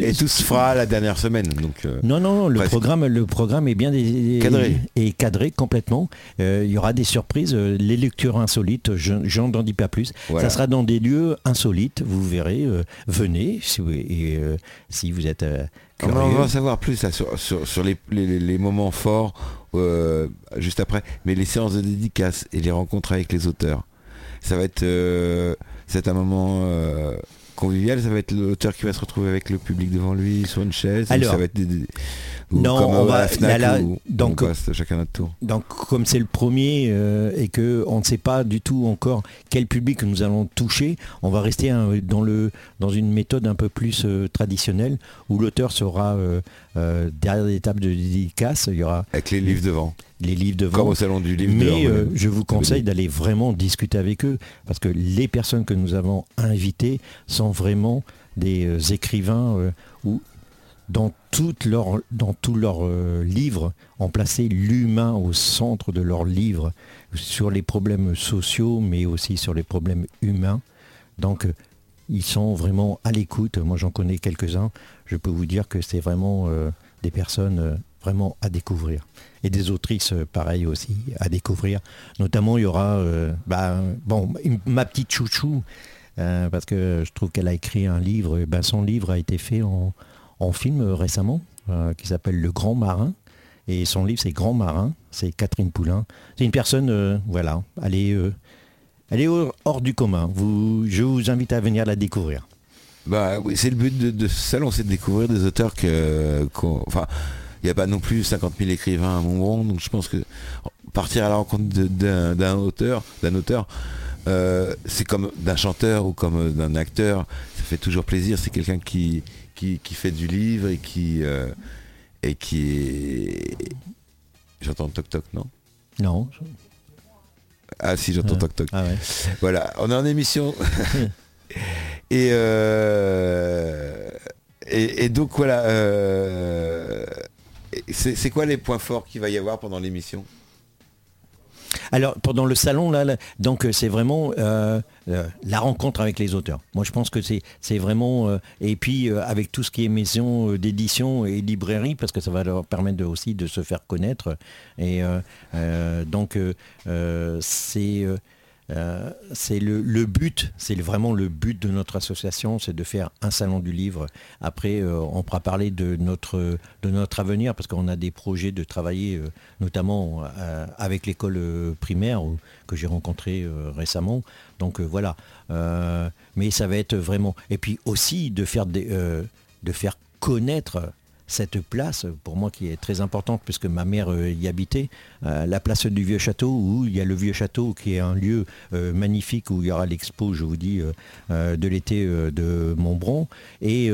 et tout se fera la dernière semaine. Donc, non, non, le programme, le programme est bien cadré. Et cadré complètement. il y aura des surprises. Les insolites, j'en dis pas plus. Ça sera dans des lieux insolites, vous verrez, euh, venez si vous, et, euh, si vous êtes euh, curieux. On va en savoir plus sur, les, moments forts juste après, mais les séances de dédicace et les rencontres avec les auteurs. Ça va être, c'est un moment convivial, ça va être l'auteur qui va se retrouver avec le public devant lui sur une chaise. ça va être non, on va donc chacun notre tour. Donc comme c'est le premier euh, et que on ne sait pas du tout encore quel public nous allons toucher, on va rester dans le dans une méthode un peu plus euh, traditionnelle où l'auteur sera euh, derrière des tables de dédicace. Il y aura avec les livres devant. Les livres devant. Comme au salon du livre. Mais je vous conseille d'aller vraiment discuter avec eux parce que les personnes que nous avons invitées sont vraiment des écrivains ou dans, dans tous leurs euh, livres, ont placé l'humain au centre de leurs livres, sur les problèmes sociaux, mais aussi sur les problèmes humains. Donc, euh, ils sont vraiment à l'écoute. Moi, j'en connais quelques-uns. Je peux vous dire que c'est vraiment euh, des personnes vraiment à découvrir. Et des autrices, pareil aussi, à découvrir. Notamment, il y aura, bah, bon, ma petite chouchou, parce que je trouve qu'elle a écrit un livre. Ben, son livre a été fait en, en film euh, récemment, euh, qui s'appelle Le Grand Marin. Et son livre, c'est Grand Marin, c'est Catherine Poulain. C'est une personne, euh, voilà, elle est, elle est hors, du commun. Vous, je vous invite à venir la découvrir. Bah oui, c'est le but de, ce salon, c'est de découvrir des auteurs que, enfin, il n'y a pas non plus 50 000 écrivains à Montbron, donc je pense que partir à la rencontre d'un auteur, d'un auteur, c'est comme d'un chanteur ou comme d'un acteur, ça fait toujours plaisir. C'est quelqu'un qui, qui, fait du livre et qui euh, et qui est. J'entends toc toc, non? Non. Ah si, j'entends toc toc. Ah voilà, on est en émission. Euh, et, et, donc voilà. C'est quoi les points forts qu'il va y avoir pendant l'émission? Alors pendant le salon là, donc euh, c'est vraiment euh, euh, la rencontre avec les auteurs. Moi je pense que c'est vraiment et puis avec tout ce qui est maison d'édition et librairie parce que ça va leur permettre aussi de se faire connaître et donc c'est euh, c'est le, but, c'est vraiment le but de notre association, c'est de faire un salon du livre. Après, euh, on pourra parler de notre, avenir parce qu'on a des projets de travailler euh, notamment avec l'école primaire que j'ai rencontré récemment. Donc voilà. mais ça va être vraiment. Et puis aussi de faire connaître cette place, pour moi qui est très importante puisque ma mère euh, y habitait, euh, la place du Vieux Château, où il y a le Vieux Château qui est un lieu euh, magnifique où il y aura l'expo, je vous dis, de l'été de Montbron, et,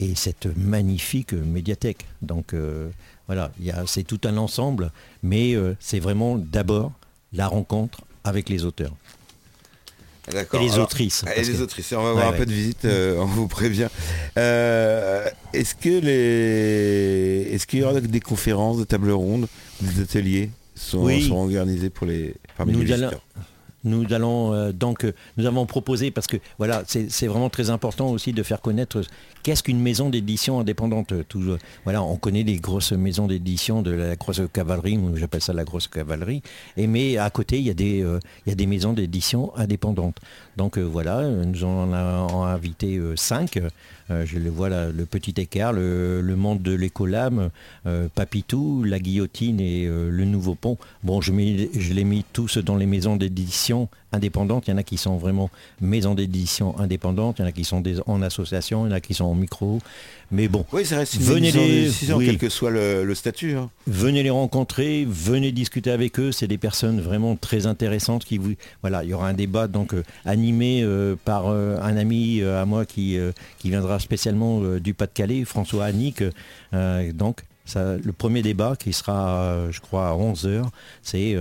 et cette magnifique médiathèque. Donc voilà, c'est tout un ensemble, mais c'est vraiment d'abord la rencontre avec les auteurs. Et les autrices. Et les autrices. On va avoir un peu de visite, euh, on vous prévient. Euh, est-ce que les, est-ce qu'il y aura des conférences, des tables rondes, des ateliers sont, sont organisés pour les parmi les visiteurs? Nous allons euh, donc, euh, nous avons proposé, parce que voilà, c'est vraiment très important aussi de faire connaître qu'est-ce qu'une maison d'édition indépendante. Tout, voilà, on connaît les grosses maisons d'édition de la grosse cavalerie, j'appelle ça la grosse cavalerie, et mais à côté, il y a des, euh, il y a des maisons d'édition indépendantes. Donc voilà, nous en avons invité cinq. je le vois là, le petit écart, le, monde de l'écolame, Papitou, la guillotine et le nouveau pont. Bon, je, je l'ai mis tous dans les maisons d'édition indépendantes. Il y en a qui sont vraiment maisons d'édition indépendantes, il y en a qui sont en association, il y en a qui sont micro. Mais bon, oui, ça reste venez les, quel que soit le, statut. Hein. Venez les rencontrer, venez discuter avec eux. C'est des personnes vraiment très intéressantes qui vous. Voilà, il y aura un débat donc euh, animé euh, par euh, un ami à moi qui, qui viendra spécialement du Pas-de-Calais, François Annick. donc, ça, le premier débat qui sera, je crois, à 11h, c'est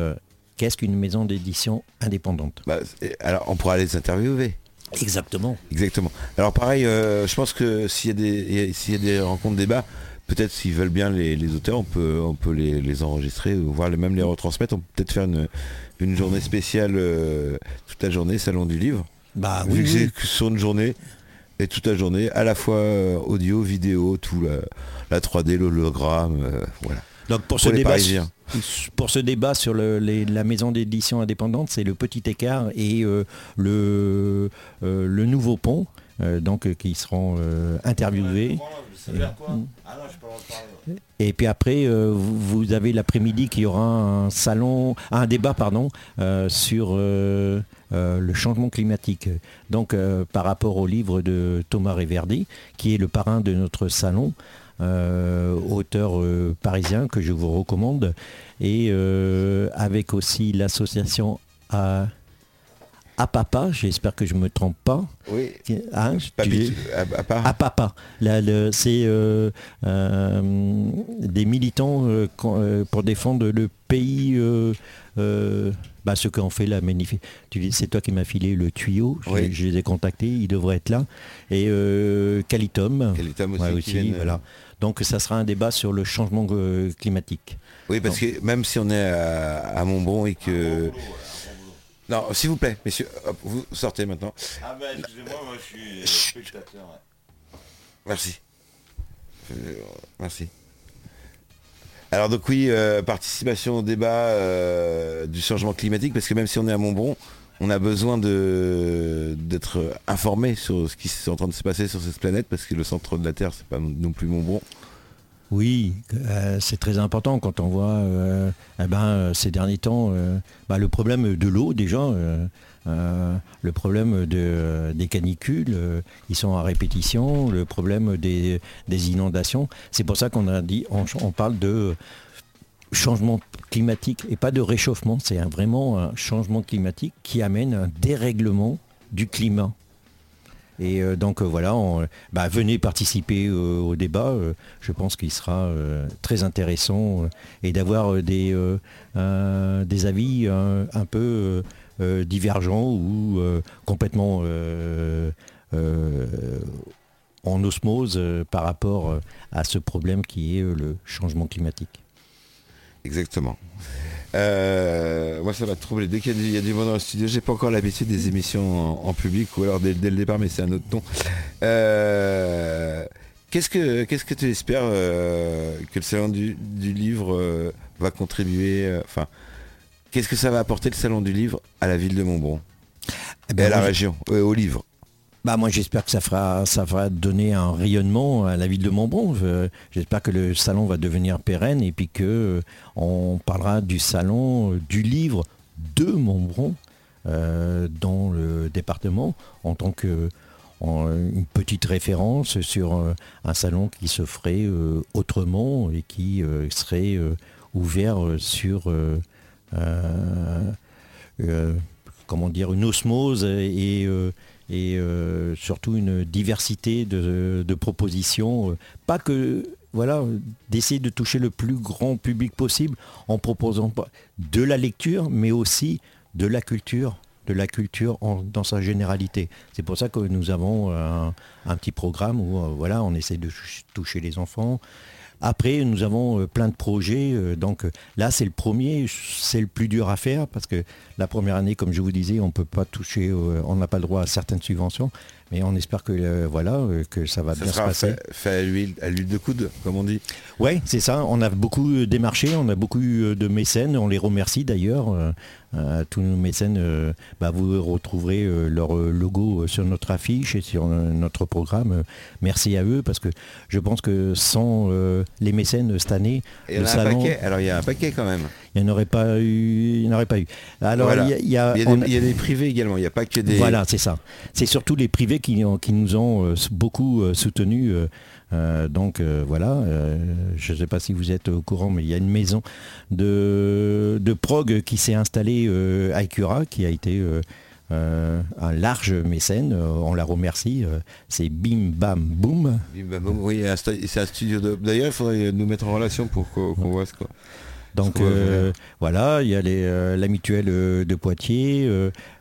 qu'est-ce qu'une maison d'édition indépendante? Bah, Alors, on pourra les interviewer. Exactement. Exactement. Alors pareil, euh, je pense que s'il y, y, a des rencontres débats, peut-être s'ils veulent bien les, auteurs, on peut, on peut les, enregistrer, voire même les retransmettre. On peut peut-être faire une, journée spéciale euh, toute la journée, salon du livre. Bah oui. Vu que sur une journée et toute la journée, à la fois euh, audio, vidéo, tout la, la 3D, l'hologramme, voilà. Donc pour, ce débat, pour ce débat sur la maison d'édition indépendante, c'est le petit écart et euh, le, euh, le nouveau pont, euh, donc qui seront interviewés. Et puis après, vous, avez l'après-midi qui aura un salon, un débat pardon, sur le changement climatique. Donc par rapport au livre de Thomas Reverdy, qui est le parrain de notre salon. Euh, auteur euh, parisien que je vous recommande, et euh, avec aussi l'association à à Papa, j'espère que je ne me trompe pas. Oui. Hein, à, Papa. C'est des militants pour défendre le pays, bah, ce qu'en fait la magnifique. C'est toi qui m'as filé le tuyau, je, les ai contactés, ils devraient être là. Et Calitum. Calitum aussi. voilà. Donc ça sera un débat sur le changement euh, climatique. Oui, parce que même si on est à, Montbron et que... Non, s'il vous plaît, messieurs, vous sortez maintenant. Ah ben excusez-moi, moi je suis spectateur. Merci. Euh, merci. Alors donc oui, euh, participation au débat du changement climatique, parce que même si on est à Montbron, on a besoin d'être informé sur ce qui est en train de se passer sur cette planète parce que le centre de la Terre c'est pas non plus mon bon. Oui, euh, c'est très important quand on voit euh, eh ben, euh, ces derniers temps bah, le problème de l'eau déjà, le problème des canicules, ils sont à répétition, le problème des, inondations. C'est pour ça qu'on a dit, on parle de changement climatique et pas de réchauffement, c'est vraiment un changement climatique qui amène un dérèglement du climat. Et euh, donc euh, voilà, bah, venez participer euh, au débat. je pense qu'il sera très intéressant et d'avoir des, des avis un peu divergents ou complètement en osmose par rapport à ce problème qui est le changement climatique. Exactement. Euh, moi, ça va troubler. Dès qu'il y, a du monde dans le studio, j'ai pas encore l'habitude des émissions en, public ou alors dès, le départ, mais c'est un autre ton. Euh, qu'est-ce que qu'est-ce que tu espères euh, que le salon du, livre va contribuer Enfin, Qu'est-ce que ça va apporter le salon du livre à la ville de Montbron? Eh et ben, à la région, au livre Bah moi j'espère que ça fera ça va donner un rayonnement à la ville de Montbron. Je- J'espère que le salon va devenir pérenne et puis que euh, on parlera du salon euh, du livre de Montbron euh, dans le département en tant que une petite référence sur un salon qui se ferait autrement et qui serait ouvert sur comment dire une osmose et, et euh, surtout une diversité de, propositions. euh, Pas que voilà, d'essayer de toucher le plus grand public possible en proposant de la lecture, mais aussi de la culture, de la culture dans sa généralité. C'est pour ça que nous avons un, un petit programme où euh, on essaie de ch- toucher les enfants. Après, nous avons euh, plein de projets. euh, donc euh, là, c'est le premier, c'est le plus dur à faire parce que la première année, comme je vous disais, on peut pas toucher, on n'a pas le droit à certaines subventions. Mais on espère que euh, voilà, que ça va Ça bien se passer. fait, fait à l'huile à l'huile de coude, comme on dit. Ouais, c'est ça. On a beaucoup démarché, on a beaucoup de mécènes. On les remercie d'ailleurs. Euh, euh, tous nos mécènes, euh, bah, vous retrouverez euh, leur logo sur notre affiche et sur notre programme. Merci à eux parce que je pense que sans les mécènes cette année, il y le a un salon, paquet. Alors il y a un paquet quand même. il n'y en aurait pas eu. Il n'y en aurait pas eu. Alors Voilà. il y a- il y a- Il y, a on des, a- il y a des privés également. Il n'y a pas que des. voilà, c'est ça. C'est surtout les privés qui, qui nous ont beaucoup soutenus. Euh, donc euh, voilà, euh, je ne sais pas si vous êtes au courant, mais il y a une maison de, de prog qui s'est installée à Ecura, qui a été un large mécène. On la remercie. c'est Bim Bam Boom. Bim, bam, boum. Oui, c'est un studio de. D'ailleurs, il faudrait nous mettre en relation pour qu'on qu'on voit ce quoi. Donc euh, voilà, il y a les, euh, la mutuelle euh, de Poitiers,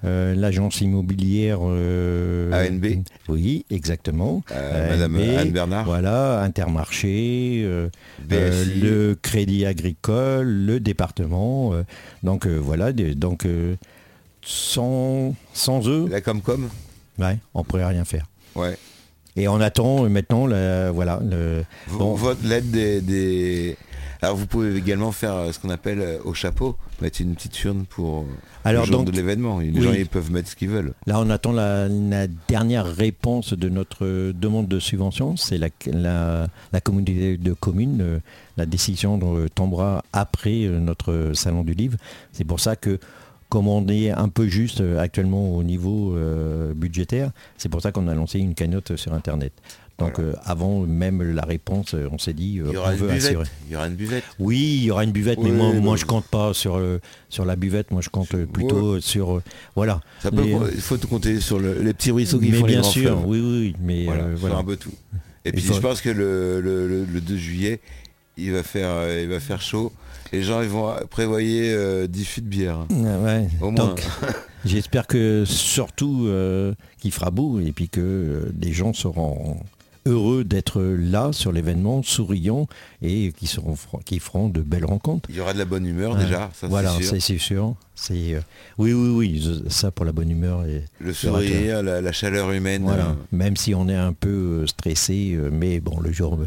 l'agence immobilière ANB. Oui, exactement. Madame ANB, Anne Bernard. Voilà, Intermarché, le Crédit Agricole, le département. donc voilà, des- donc sans, sans eux, La Comcom. ouais, on pourrait rien faire. Ouais. Et on attend maintenant, la- voilà, le, Bon. L'aide des, des- Alors vous pouvez également faire euh, ce qu'on appelle euh, au chapeau, mettre une petite urne pour euh, Alors le jour donc, de l'événement. Les oui. gens ils peuvent mettre ce qu'ils veulent. Là, on attend la, la dernière réponse de notre demande de subvention. C'est la, la- la communauté de communes. la décision tombera après notre salon du livre. C'est pour ça que, comme on est un peu juste actuellement au niveau euh, budgétaire, c'est pour ça qu'on a lancé une cagnotte sur Internet. Donc euh, avant même la réponse, euh, on s'est dit, euh, Il y aura on une veut buvette. assurer. Il y aura une buvette. Oui, il y aura une buvette, mais Oui, moi, moi non. je compte pas sur, sur la buvette, moi je compte plutôt sur... voilà. Ça peut, Les- il faut tout compter sur le- les petits ruisseaux qui mais font bien sûr, oui, oui, oui, mais Voilà, un peu tout. Et puis faut- je pense que le, le- le- le 2 juillet, il va faire, il va faire chaud. Les gens ils vont prévoyer euh, 10 fûts de bière. Ah ouais. Au moins. Donc, j'espère que surtout euh, qu'il fera beau et puis que euh, les gens seront heureux d'être là sur l'événement, souriants et qui seront qui feront de belles rencontres. Il y aura de la bonne humeur déjà, ça voilà, c'est sûr. sûr. C'est euh, oui, oui, oui, ça pour la bonne humeur et Le sourire, la, la chaleur humaine. voilà. euh, Même si on est un peu euh, stressé, mais bon, le jour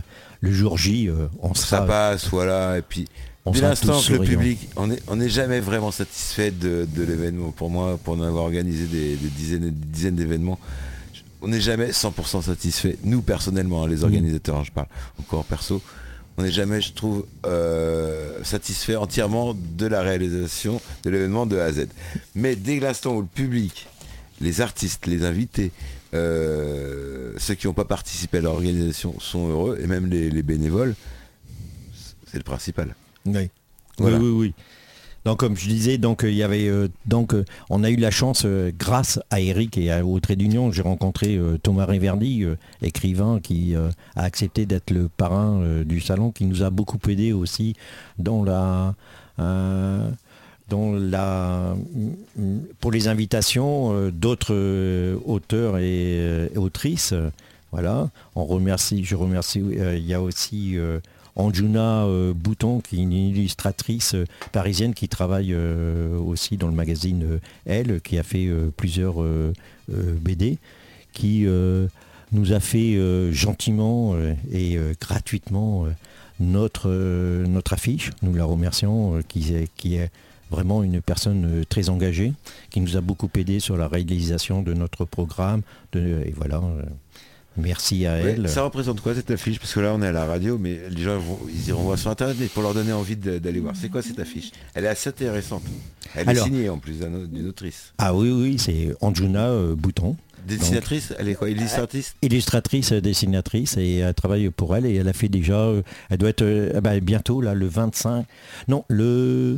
le jour J, on ça sera passe, voilà. Et puis, on dès l'instant que le public, on n'est jamais vraiment satisfait de, de l'événement. Pour moi, pour en avoir organisé des, des dizaines et des dizaines d'événements, on n'est jamais 100% satisfait. Nous, personnellement, hein, les organisateurs, hein, je parle encore perso, on n'est jamais, je trouve, euh, satisfait entièrement de la réalisation de l'événement de A à Z. Mais dès l'instant où le public, les artistes, les invités, euh, ceux qui n'ont pas participé à l'organisation sont heureux, et même les, les bénévoles, c'est le principal. Oui. Voilà. oui, oui, oui. Donc comme je disais, donc euh, il y avait euh, donc euh, on a eu la chance grâce à Eric et au Trait d'Union, j'ai rencontré Thomas Riverdi, euh, écrivain qui a accepté d'être le parrain du salon, qui nous a beaucoup aidé aussi dans la dans la mm, pour les invitations d'autres auteurs et, et autrices. voilà, on remercie, je remercie. il y a aussi Anjuna euh, Bouton, qui est une illustratrice euh, parisienne qui travaille euh, aussi dans le magazine Elle, qui a fait plusieurs BD, qui nous a fait gentiment et gratuitement notre, affiche. Nous la remercions, qui, est- vraiment une personne très engagée qui nous a beaucoup aidé sur la réalisation de notre programme. Euh, Merci à Ouais, elle. ça représente quoi cette affiche? Parce que là on est à la radio, mais les gens vont- ils iront voir sur internet mais pour leur donner envie d'aller voir. C'est quoi cette affiche? Elle est assez intéressante. Elle Alors- est signée en plus d'une autrice. Ah oui, oui, c'est Anjuna euh, Bouton. Dessinatrice Elle est quoi? Illustratrice? illustratrice, euh, dessinatrice et elle travaille pour elle et elle a fait déjà, euh, elle doit être euh, ah bah, bientôt là le 25, non le euh, euh,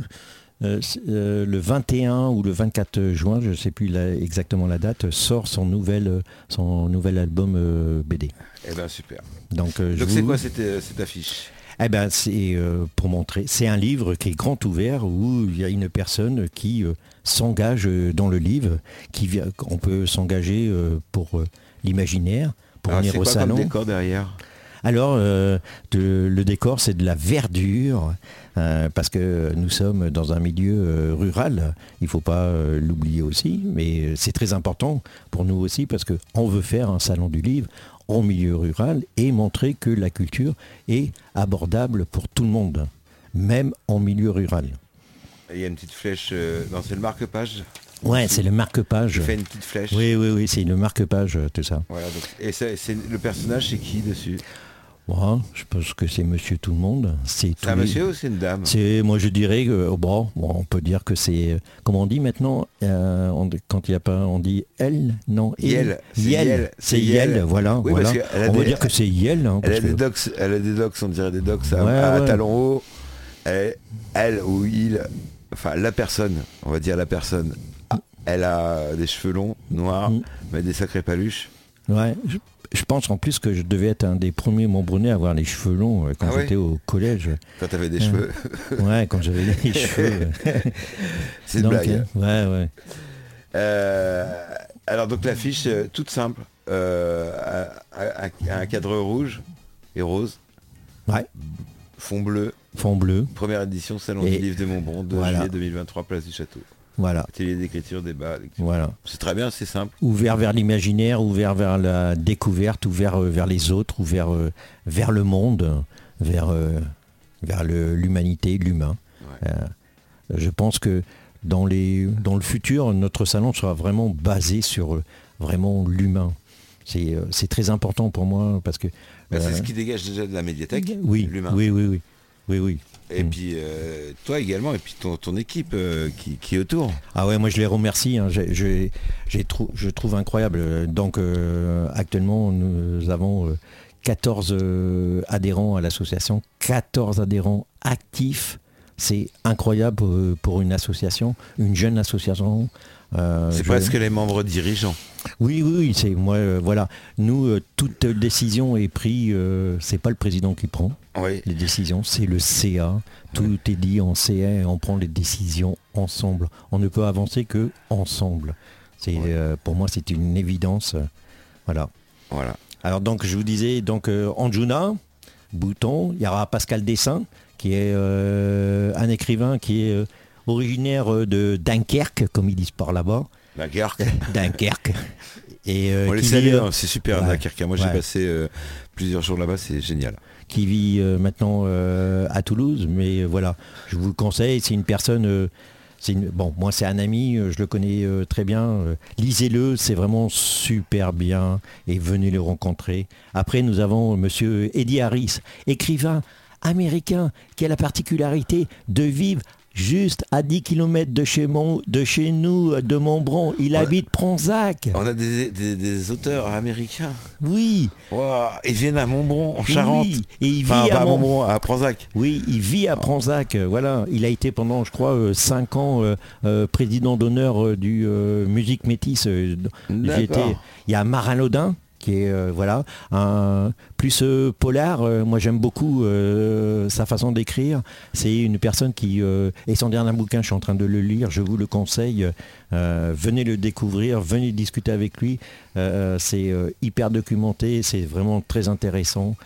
le 21 ou le 24 juin, je ne sais plus la- exactement la date, sort son nouvel euh, son nouvel album euh, BD. Eh ben super. Donc, euh, c'est vous- quoi cette, euh, cette affiche? Eh ben, c'est euh, pour montrer. C'est un livre qui est grand ouvert où il y a une personne qui euh, s'engage euh, dans le livre, qui vient, on peut s'engager euh, pour euh, l'imaginaire, pour Alors, C'est venir au quoi salon. comme décor derrière? Alors, euh, de- le décor, c'est de la verdure, euh, parce que nous sommes dans un milieu euh, rural. Il ne faut pas l'oublier aussi, mais c'est très important pour nous aussi, parce qu'on veut faire un salon du livre en milieu rural et montrer que la culture est abordable pour tout le monde, même en milieu rural. Il y a une petite flèche. c'est le marque-page. Ouais, c'est le marque-page. Je fais une petite flèche. Oui, oui, oui, c'est le marque-page, tout ça. Voilà, donc- et c'est- le personnage, c'est qui dessus? Je pense que c'est monsieur tout le monde. C'est un les- monsieur ou c'est une dame? C'est, moi je dirais que oh, bon, bon, on peut dire que c'est, euh, comment on dit maintenant, euh, on- quand il n'y a pas, on dit elle, non, il. Yel, c'est Yel, c'est Yel, voilà, Oui, voilà. On va des- dire que c'est Yel, hein, Elle a, des que- docks, elle a des docks, on dirait des docks à, Ouais, à ouais. talons hauts. Elle, elle ou il, enfin la personne, on va dire la personne, ah, elle a des cheveux longs, noirs, Mm. mais des sacrées paluches. ouais, je, je pense en plus que je devais être un des premiers Montbrunais à avoir les cheveux longs euh, quand Ah j'étais au collège. Quand t'avais des Ouais. cheveux, Ouais, quand j'avais les cheveux. c'est une Donc, blague. euh, ouais, ouais. Euh, alors donc l'affiche toute simple, euh, à- à- à un cadre rouge et rose, Ouais, fond bleu, fond bleu, première édition Salon Et du livre de Montbron, de voilà. juillet 2023, place du Château. Voilà, Atelier d'écriture, débat, lecture. voilà. C'est très bien, c'est simple. ouvert vers l'imaginaire, ouvert vers la découverte, ouvert euh, vers les autres, ouvert euh, vers le monde, vers, euh, vers l'humanité, l'humain. Ouais. Euh, je pense que dans, les, dans le futur, notre salon sera vraiment basé sur vraiment l'humain. C'est très important pour moi parce que... Bah, euh, c'est ce qui dégage déjà de la médiathèque, oui, l'humain. oui, oui, oui, oui, oui. Et Mm. puis euh, toi également, et puis ton, ton équipe euh, qui, qui est autour. Ah ouais, moi je les remercie. hein. Trou- je trouve incroyable. Donc euh, actuellement, nous avons euh, 14 euh, adhérents à l'association, 14 adhérents actifs. C'est incroyable pour une association, une jeune association. Euh, c'est je- presque les membres dirigeants. Oui, oui, oui, c'est moi. euh, voilà, nous, euh, toute décision est prise. euh, c'est pas le président qui prend Oui. les décisions, c'est le CA. Tout est dit en CA et on prend les décisions ensemble. On ne peut avancer que ensemble. C'est pour moi c'est une évidence. Voilà. Voilà. Alors donc je vous disais donc Anjuna, Bouton, il y aura Pascal Dessin qui est un écrivain qui est originaire euh, de Dunkerque comme ils disent par là-bas. Dunkerque. Dunkerque. Et euh, On les salue, vit, hein, c'est super ouais. Dunkerque. Moi j'ai Ouais. passé euh, plusieurs jours là-bas, c'est génial. qui vit euh, maintenant euh, à Toulouse, mais euh, voilà, je vous le conseille, c'est une personne, euh, c'est une, bon, moi c'est un ami, euh, je le connais euh, très bien, euh, lisez-le, c'est vraiment super bien, et venez le rencontrer. Après, nous avons euh, monsieur Eddie Harris, écrivain américain, qui a la particularité de vivre juste à 10 km de chez, mon, de chez nous, de Montbron. Il habite Pronzac. On a des, des- des auteurs américains. Oui. Waouh, ils viennent à Montbron, en Charente. Oui. Et il vit Enfin, à à Mont- Montbron, à Pranzac. Oui, il vit à Pranzac. euh, Voilà, il a été pendant, je crois, 5 ans euh, euh, président d'honneur euh, du euh, Musique Métis. euh. Il y a Marin Laudin qui est euh, voilà un plus euh, polar. euh, moi, j'aime beaucoup sa façon d'écrire. C'est une personne qui et son dernier bouquin, je suis en train de le lire. Je vous le conseille. Venez le découvrir, venez discuter avec lui. C'est hyper documenté. C'est vraiment très intéressant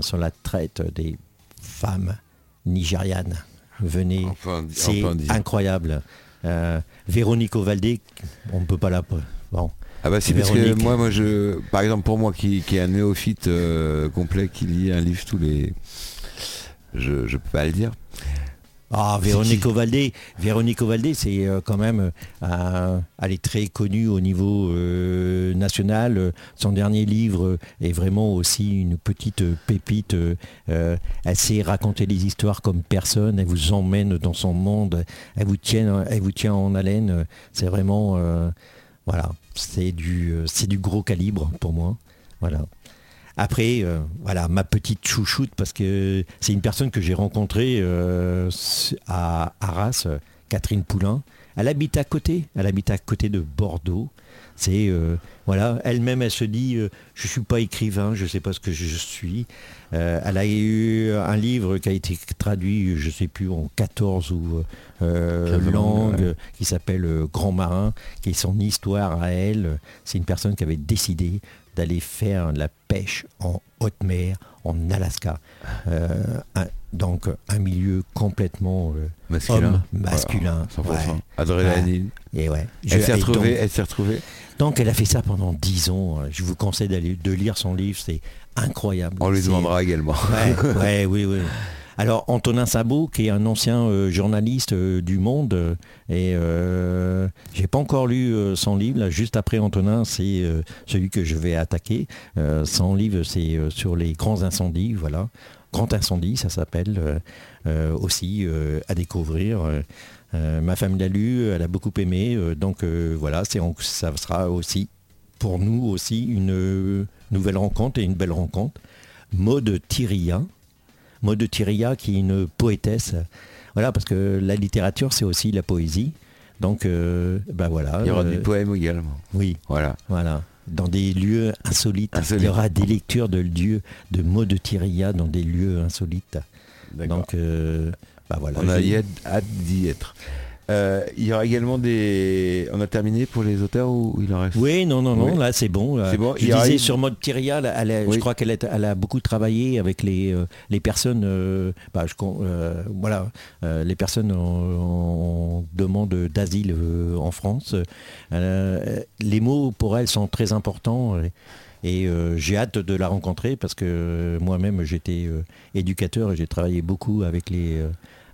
sur la traite des femmes nigérianes. Venez, c'est incroyable. Véronique Ovaldé, on ne peut pas la... Bon, Ah bah si parce que Véronique. moi, moi je, par exemple pour moi qui, qui est un néophyte euh, complet qui lit un livre tous les, je, je peux pas le dire. Ah, Véronique Ovaldé, Véronique Ovaldé, c'est euh, quand même, euh, elle est très connue au niveau euh, national. Son dernier livre est vraiment aussi une petite pépite. Euh, elle sait raconter des histoires comme personne. Elle vous emmène dans son monde. Elle vous tient, elle vous tient en haleine. C'est vraiment, euh, voilà, c'est du, euh, c'est du gros calibre pour moi. Voilà. Après, euh, voilà, ma petite chouchoute, parce que c'est une personne que j'ai rencontrée euh, à Arras, Catherine Poulain. Elle habite à côté, elle habite à côté de Bordeaux. C'est euh, voilà, elle-même, elle se dit, euh, je suis pas écrivain, je sais pas ce que je suis. Euh, elle a eu un livre qui a été traduit, je sais plus, en 14 ou euh, langues, qui s'appelle Grand Marin, qui est son histoire à elle. C'est une personne qui avait décidé d'aller faire de la pêche en haute mer, en Alaska. Euh, un- donc un milieu complètement euh, Masculin. homme, masculin. Voilà, 100%. ouais. Adrénaline. Et ouais. Elle s'est et retrouvée, donc- elle s'est retrouvée. donc elle a fait ça pendant 10 ans. Je vous conseille d'aller de lire son livre, c'est incroyable. On lui demandera également. Ouais, ouais, oui, oui. Alors Antonin Sabot, qui est un ancien euh, journaliste euh, du Monde, euh, et j'ai pas encore lu son livre. Juste après Antonin, c'est celui que je vais attaquer. Son livre, c'est sur les grands incendies, voilà. Grand incendie, ça s'appelle aussi à découvrir. Ma femme l'a lu, elle a beaucoup aimé, donc voilà, c'est ça sera aussi pour nous aussi une nouvelle rencontre et une belle rencontre. Maud Thiria, Maud Thiria qui est une poétesse. Voilà, parce que la littérature c'est aussi la poésie. Donc euh, ben voilà. Il y aura euh, du poème également. Oui, Voilà. voilà. Dans des lieux insolites. Il y aura des lectures de lieux de Maud Thiria dans des lieux insolites. Donc euh, ben voilà. On a hâte d'y être. Euh, il y aura également des. On a terminé pour les auteurs ou il en reste? Oui, non, non, non, Oui. là c'est bon. C'est bon, Je il disais une- sur mode Tyria, elle a- elle a- Oui. je crois qu'elle a, elle a beaucoup travaillé avec les, euh, les personnes, euh, bah, je voilà, les personnes en, en demande d'asile en France. Les mots pour elle sont très importants. Et, et, euh, j'ai hâte de la rencontrer parce que euh, moi-même j'étais euh, éducateur et j'ai travaillé beaucoup avec les,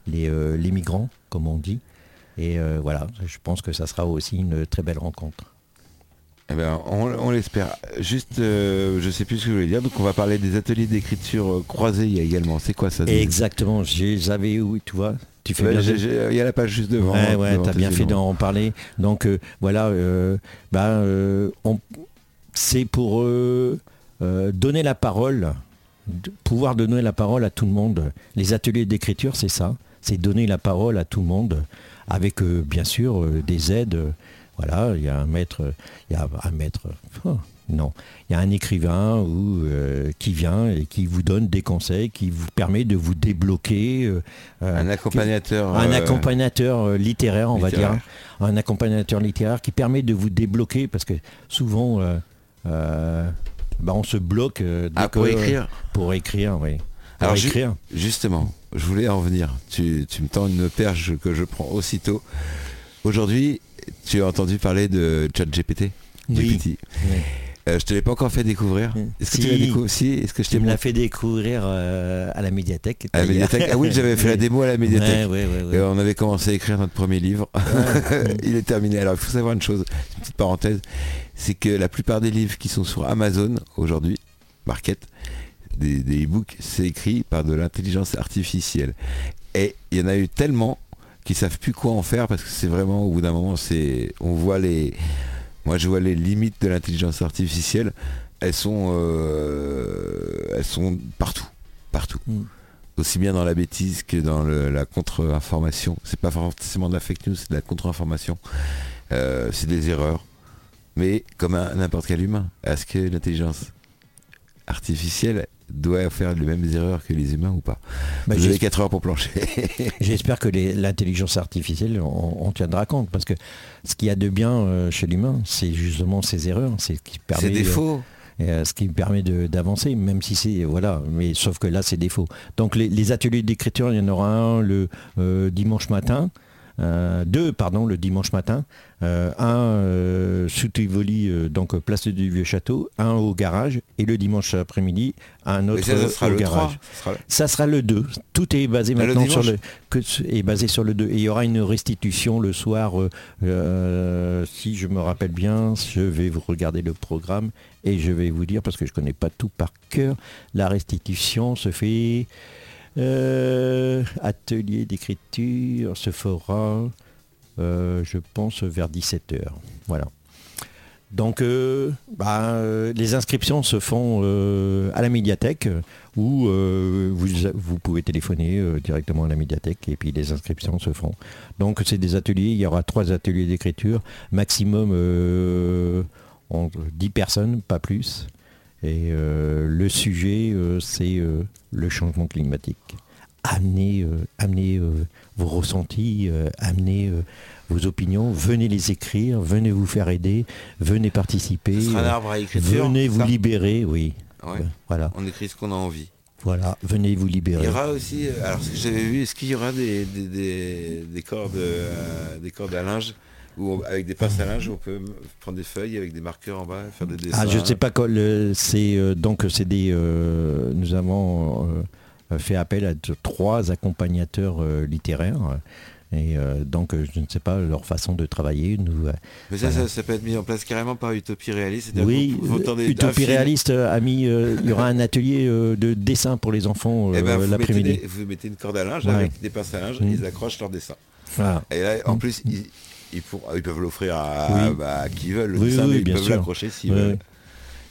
les, les migrants, comme on dit. Et euh, voilà, je pense que ça sera aussi une très belle rencontre. Eh ben, on, on l'espère. Juste, euh, je sais plus ce que je voulais dire. Donc, on va parler des ateliers d'écriture euh, croisés. Également. C'est quoi ça Exactement, j'avais, oui, tu vois, tu fais Ouais, Il y a la page juste devant. Ouais, ouais, t'as bien fait d'en parler. Donc euh, voilà, euh, bah, euh, on- c'est pour donner la parole, pouvoir donner la parole à tout le monde. Les ateliers d'écriture, c'est ça, c'est donner la parole à tout le monde, avec euh, bien sûr euh, des aides. voilà, il y a un maître, il y a un maître. oh, non, il y a un écrivain ou, euh, qui vient et qui vous donne des conseils, qui vous permet de vous débloquer. euh, Un accompagnateur. un accompagnateur euh, littéraire, on va dire. Un accompagnateur littéraire qui permet de vous débloquer parce que souvent, bah, on se bloque dès Ah, pour écrire Pour écrire, oui. Pour Alors, ju- écrire. Justement, je voulais en venir. Tu, tu me tends une perche que je prends aussitôt. Aujourd'hui, tu as entendu parler de ChatGPT Oui. GPT. Euh, je te l'ai pas encore fait découvrir. Est-ce que Si. tu l'as découvert Si, est-ce que je Tu me l'as montré fait découvrir euh, à la médiathèque. à la médiathèque Ah oui, j'avais fait la Oui. démo à la médiathèque. Ouais, ouais, ouais, ouais. Et on avait commencé à écrire notre premier livre. il est terminé. Alors il faut savoir une chose, une petite parenthèse, c'est que la plupart des livres qui sont sur Amazon aujourd'hui, Market, des, des e-books, c'est écrit par de l'intelligence artificielle. Et il y en a eu tellement qui savent plus quoi en faire parce que c'est vraiment au bout d'un moment, c'est, on voit les, moi je vois les limites de l'intelligence artificielle. Elles sont, euh, elles sont partout, partout Mm. aussi bien dans la bêtise que dans le- la contre-information. C'est pas forcément de la fake news, c'est de la contre-information. Euh, c'est des erreurs. Mais comme n'importe quel humain, est-ce que l'intelligence artificielle doit faire les mêmes erreurs que les humains ou pas Bah, Vous avez j'es- 4 heures pour plancher. J'espère que l'intelligence artificielle, on, on tiendra compte. Parce que ce qu'il y a de bien euh, chez l'humain, c'est justement ses erreurs. C'est ce qui permet. C'est défaut. Euh, ce qui me permet d'avancer, même si c'est voilà, mais sauf que là c'est défaut. Donc les, les ateliers d'écriture, il y en aura un le euh, dimanche matin euh, deux pardon, le dimanche matin, euh, un euh, sous Tivoli, donc place du Vieux Château, un au garage, et le dimanche après-midi, un autre Mais ça, ça sera au le garage. 3. ça sera- le 2. Tout est basé le maintenant sur le, que, est basé sur le 2. Et il y aura une restitution le soir. si je me rappelle bien, je vais vous regarder le programme et je vais vous dire, parce que je ne connais pas tout par cœur, la restitution se fait... euh, atelier d'écriture se fera, euh, je pense, vers 17h. Voilà. Donc, euh, bah, les inscriptions se font à la médiathèque euh, vous, vous pouvez téléphoner directement à la médiathèque et puis les inscriptions se font. Donc, c'est des ateliers. Il y aura trois ateliers d'écriture, maximum euh, entre 10 personnes, pas plus. Et euh, le sujet, euh, c'est euh, le changement climatique. Amenez, amenez vos ressentis, amenez vos opinions, venez les écrire, venez vous faire aider, venez participer, à venez vous ça libérer, oui. Ouais. Voilà, On écrit ce qu'on a envie. voilà, venez vous Il libérer. y aura aussi, alors ce que j'avais vu, est-ce qu'il y aura des, des, des- des cordes, des cordes à linge? Où on- avec des pinces à linge, on peut prendre des feuilles avec des marqueurs en bas, faire des dessins. Ah, je ne sais pas quoi. C'est euh, donc c'est des. euh, nous avons euh, fait appel à trois accompagnateurs euh, littéraires. Et euh, donc euh, je ne sais pas leur façon de travailler. Nous, euh, Mais ça, ça, ça peut être mis en place carrément par Utopie Réaliste. oui, Utopie réaliste a mis. euh, il y aura un atelier euh, de dessin pour les enfants euh, eh ben, l'après-midi. vous mettez une corde à linge Ouais. avec des pinces à linge, Mm. ils accrochent leur dessin. Voilà. Et là, en plus, ils, ils pour- ils peuvent l'offrir à, Oui. bah, à qui veulent le Oui, mais ils bien peuvent l'accrocher s'ils veulent.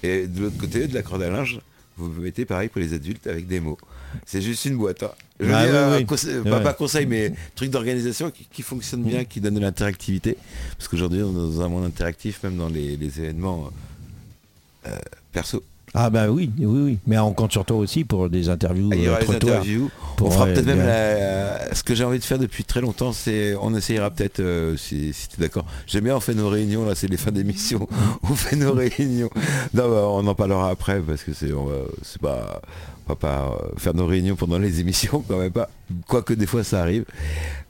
Et de l'autre côté, de la corde à linge, vous mettez pareil pour les adultes avec des mots. C'est juste une boîte. hein. Je Ah, dire, oui, un oui. conse- pas, Ouais. pas conseil, mais truc d'organisation qui, qui fonctionne bien, qui donne de l'interactivité. Parce qu'aujourd'hui, on est dans un monde interactif, même dans les, les événements euh, perso. Ah bah oui, oui, oui. Mais on compte sur toi aussi pour des interviews Ah, Il y euh, aura les trottoirs. interviews. Pour, on fera ouais, peut-être même la- ce que j'ai envie de faire depuis très longtemps, c'est on essayera peut-être euh, si, si tu es d'accord. J'aime bien on fait nos réunions là, c'est les fins d'émission. on fait nos réunions. Non, bah, on en parlera après parce que c'est on va- c'est pas on va pas euh, faire nos réunions pendant les émissions quand même pas. Quoique des fois ça arrive.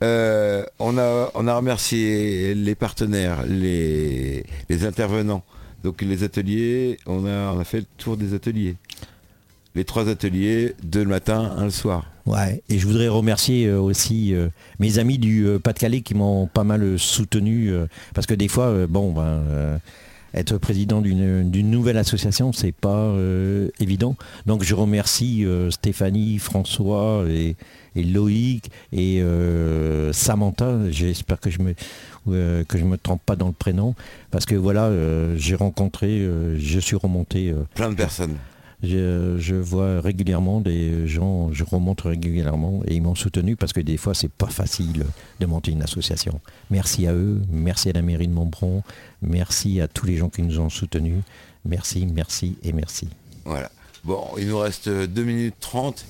Euh, on a on a remercié les partenaires, les les intervenants. Donc les ateliers, on a fait le tour des ateliers. Les trois ateliers, deux le matin, un le soir. Ouais, et je voudrais remercier euh, aussi euh, mes amis du euh, Pas-de-Calais qui m'ont pas mal soutenu, parce que des fois, bon, ben, être président d'une nouvelle association, c'est pas euh, évident. Donc je remercie euh, Stéphanie, François et, Loïc et euh, Samantha. J'espère que je me que je me trompe pas dans le prénom, parce que voilà, j'ai rencontré, je suis remonté. Plein de personnes. Je, je vois régulièrement des gens, je remonte régulièrement et ils m'ont soutenu parce que des fois c'est pas facile de monter une association. Merci à eux, merci à la mairie de Montbron, merci à tous les gens qui nous ont soutenus. Merci, merci et merci. Voilà. Bon, il nous reste 2 minutes 30.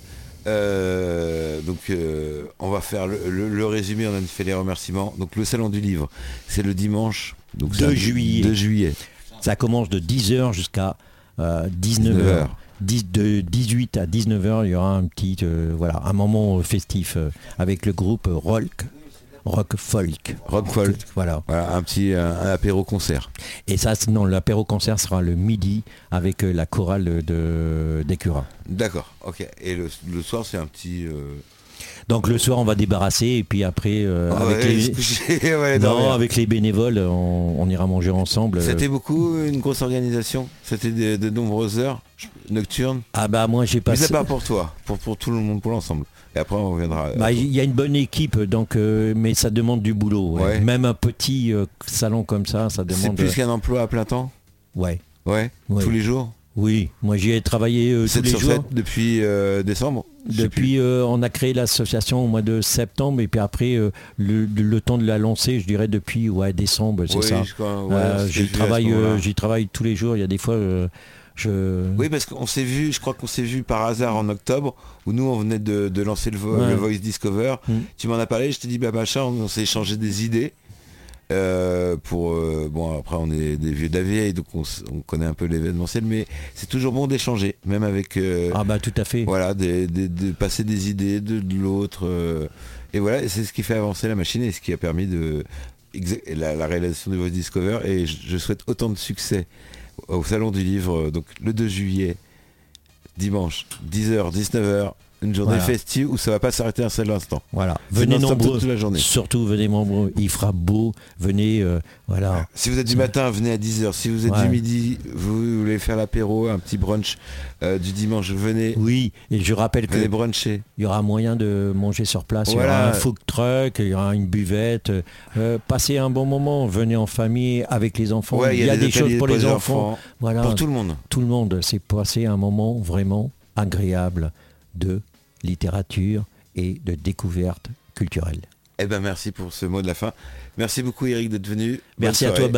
Euh, donc euh, on va faire le, le- le résumé, on a fait les remerciements. Donc le salon du livre, c'est le dimanche. Donc 2 c'est un- juillet. 2 juillet. Ça commence de 10h jusqu'à euh, 19h. 19h. 10 de 18 à 19h, il y aura un petit euh, voilà, un moment festif euh, avec le groupe Rock Rock Folk. Rock folk. Voilà. Voilà, un petit un, apéro concert. Et ça, non, l'apéro concert sera le midi avec euh, la chorale de d'Écura. D'accord, ok. Et le, le soir, c'est un petit. euh, Donc le soir, on va débarrasser et puis après, euh, ah avec, ouais, les... se coucher, ouais, Non, dormir. avec les bénévoles, on, on ira manger ensemble. C'était beaucoup une grosse organisation? C'était de, de nombreuses heures? Nocturnes. Ah bah moi j'ai Mais passé. c'est pas pour toi, pour, pour tout le monde, pour l'ensemble. Et après, on reviendra. Bah, Il y a une bonne équipe, donc, euh, mais ça demande du boulot. ouais. Ouais. Même un petit euh, salon comme ça, ça c'est demande. plus qu'un emploi à plein temps Ouais. Ouais, Ouais. tous les jours Oui, moi j'y ai travaillé euh, tous 7 les sur jours. 7 depuis euh, décembre Depuis, euh, on a créé l'association au mois de septembre et puis après, euh, le, le temps de la lancer, je dirais depuis ouais, décembre, c'est Oui, ça. Euh, j'y travaille, euh, j'y travaille tous les jours. Il y a des fois, euh, je. Oui, parce qu'on s'est vu, je crois qu'on s'est vu par hasard en octobre, où nous on venait de, de lancer le, vo- Ouais. le Voice Discover. Mm. Tu m'en as parlé, je t'ai dit, bah machin, on, on s'est échangé des idées euh, pour, euh, bon après on est des vieux de la vieille, donc on, connaît un peu l'événementiel, mais c'est toujours bon d'échanger, même avec euh, Ah bah tout à fait. voilà, de passer des idées de, de l'autre. et voilà, c'est ce qui fait avancer la machine et ce qui a permis de la, la réalisation du Voice Discover. Et je, je souhaite autant de succès au Salon du Livre, euh, donc le 2 juillet, dimanche, 10h, 19h, une journée Voilà. festive où ça va pas s'arrêter un seul instant. Voilà. Venez nombreux. toute la journée. Surtout venez nombreux. Il fera beau. Venez. euh, voilà. Si vous êtes du matin, venez à 10h. Si vous êtes Ouais. du midi, vous voulez faire l'apéro, un petit brunch euh, du dimanche, venez, Oui. Et je rappelle que venez bruncher. Il y aura moyen de manger sur place. Il y aura un food truck, il y aura une buvette. Euh, passez un bon moment. Venez en famille avec les enfants. Ouais, il y a, des choses pour les les enfants. Voilà. Pour tout le monde. Tout le monde. C'est passer un moment vraiment agréable de littérature et de découverte culturelle. Eh ben merci pour ce mot de la fin. Merci beaucoup Eric d'être venu. Merci à toi.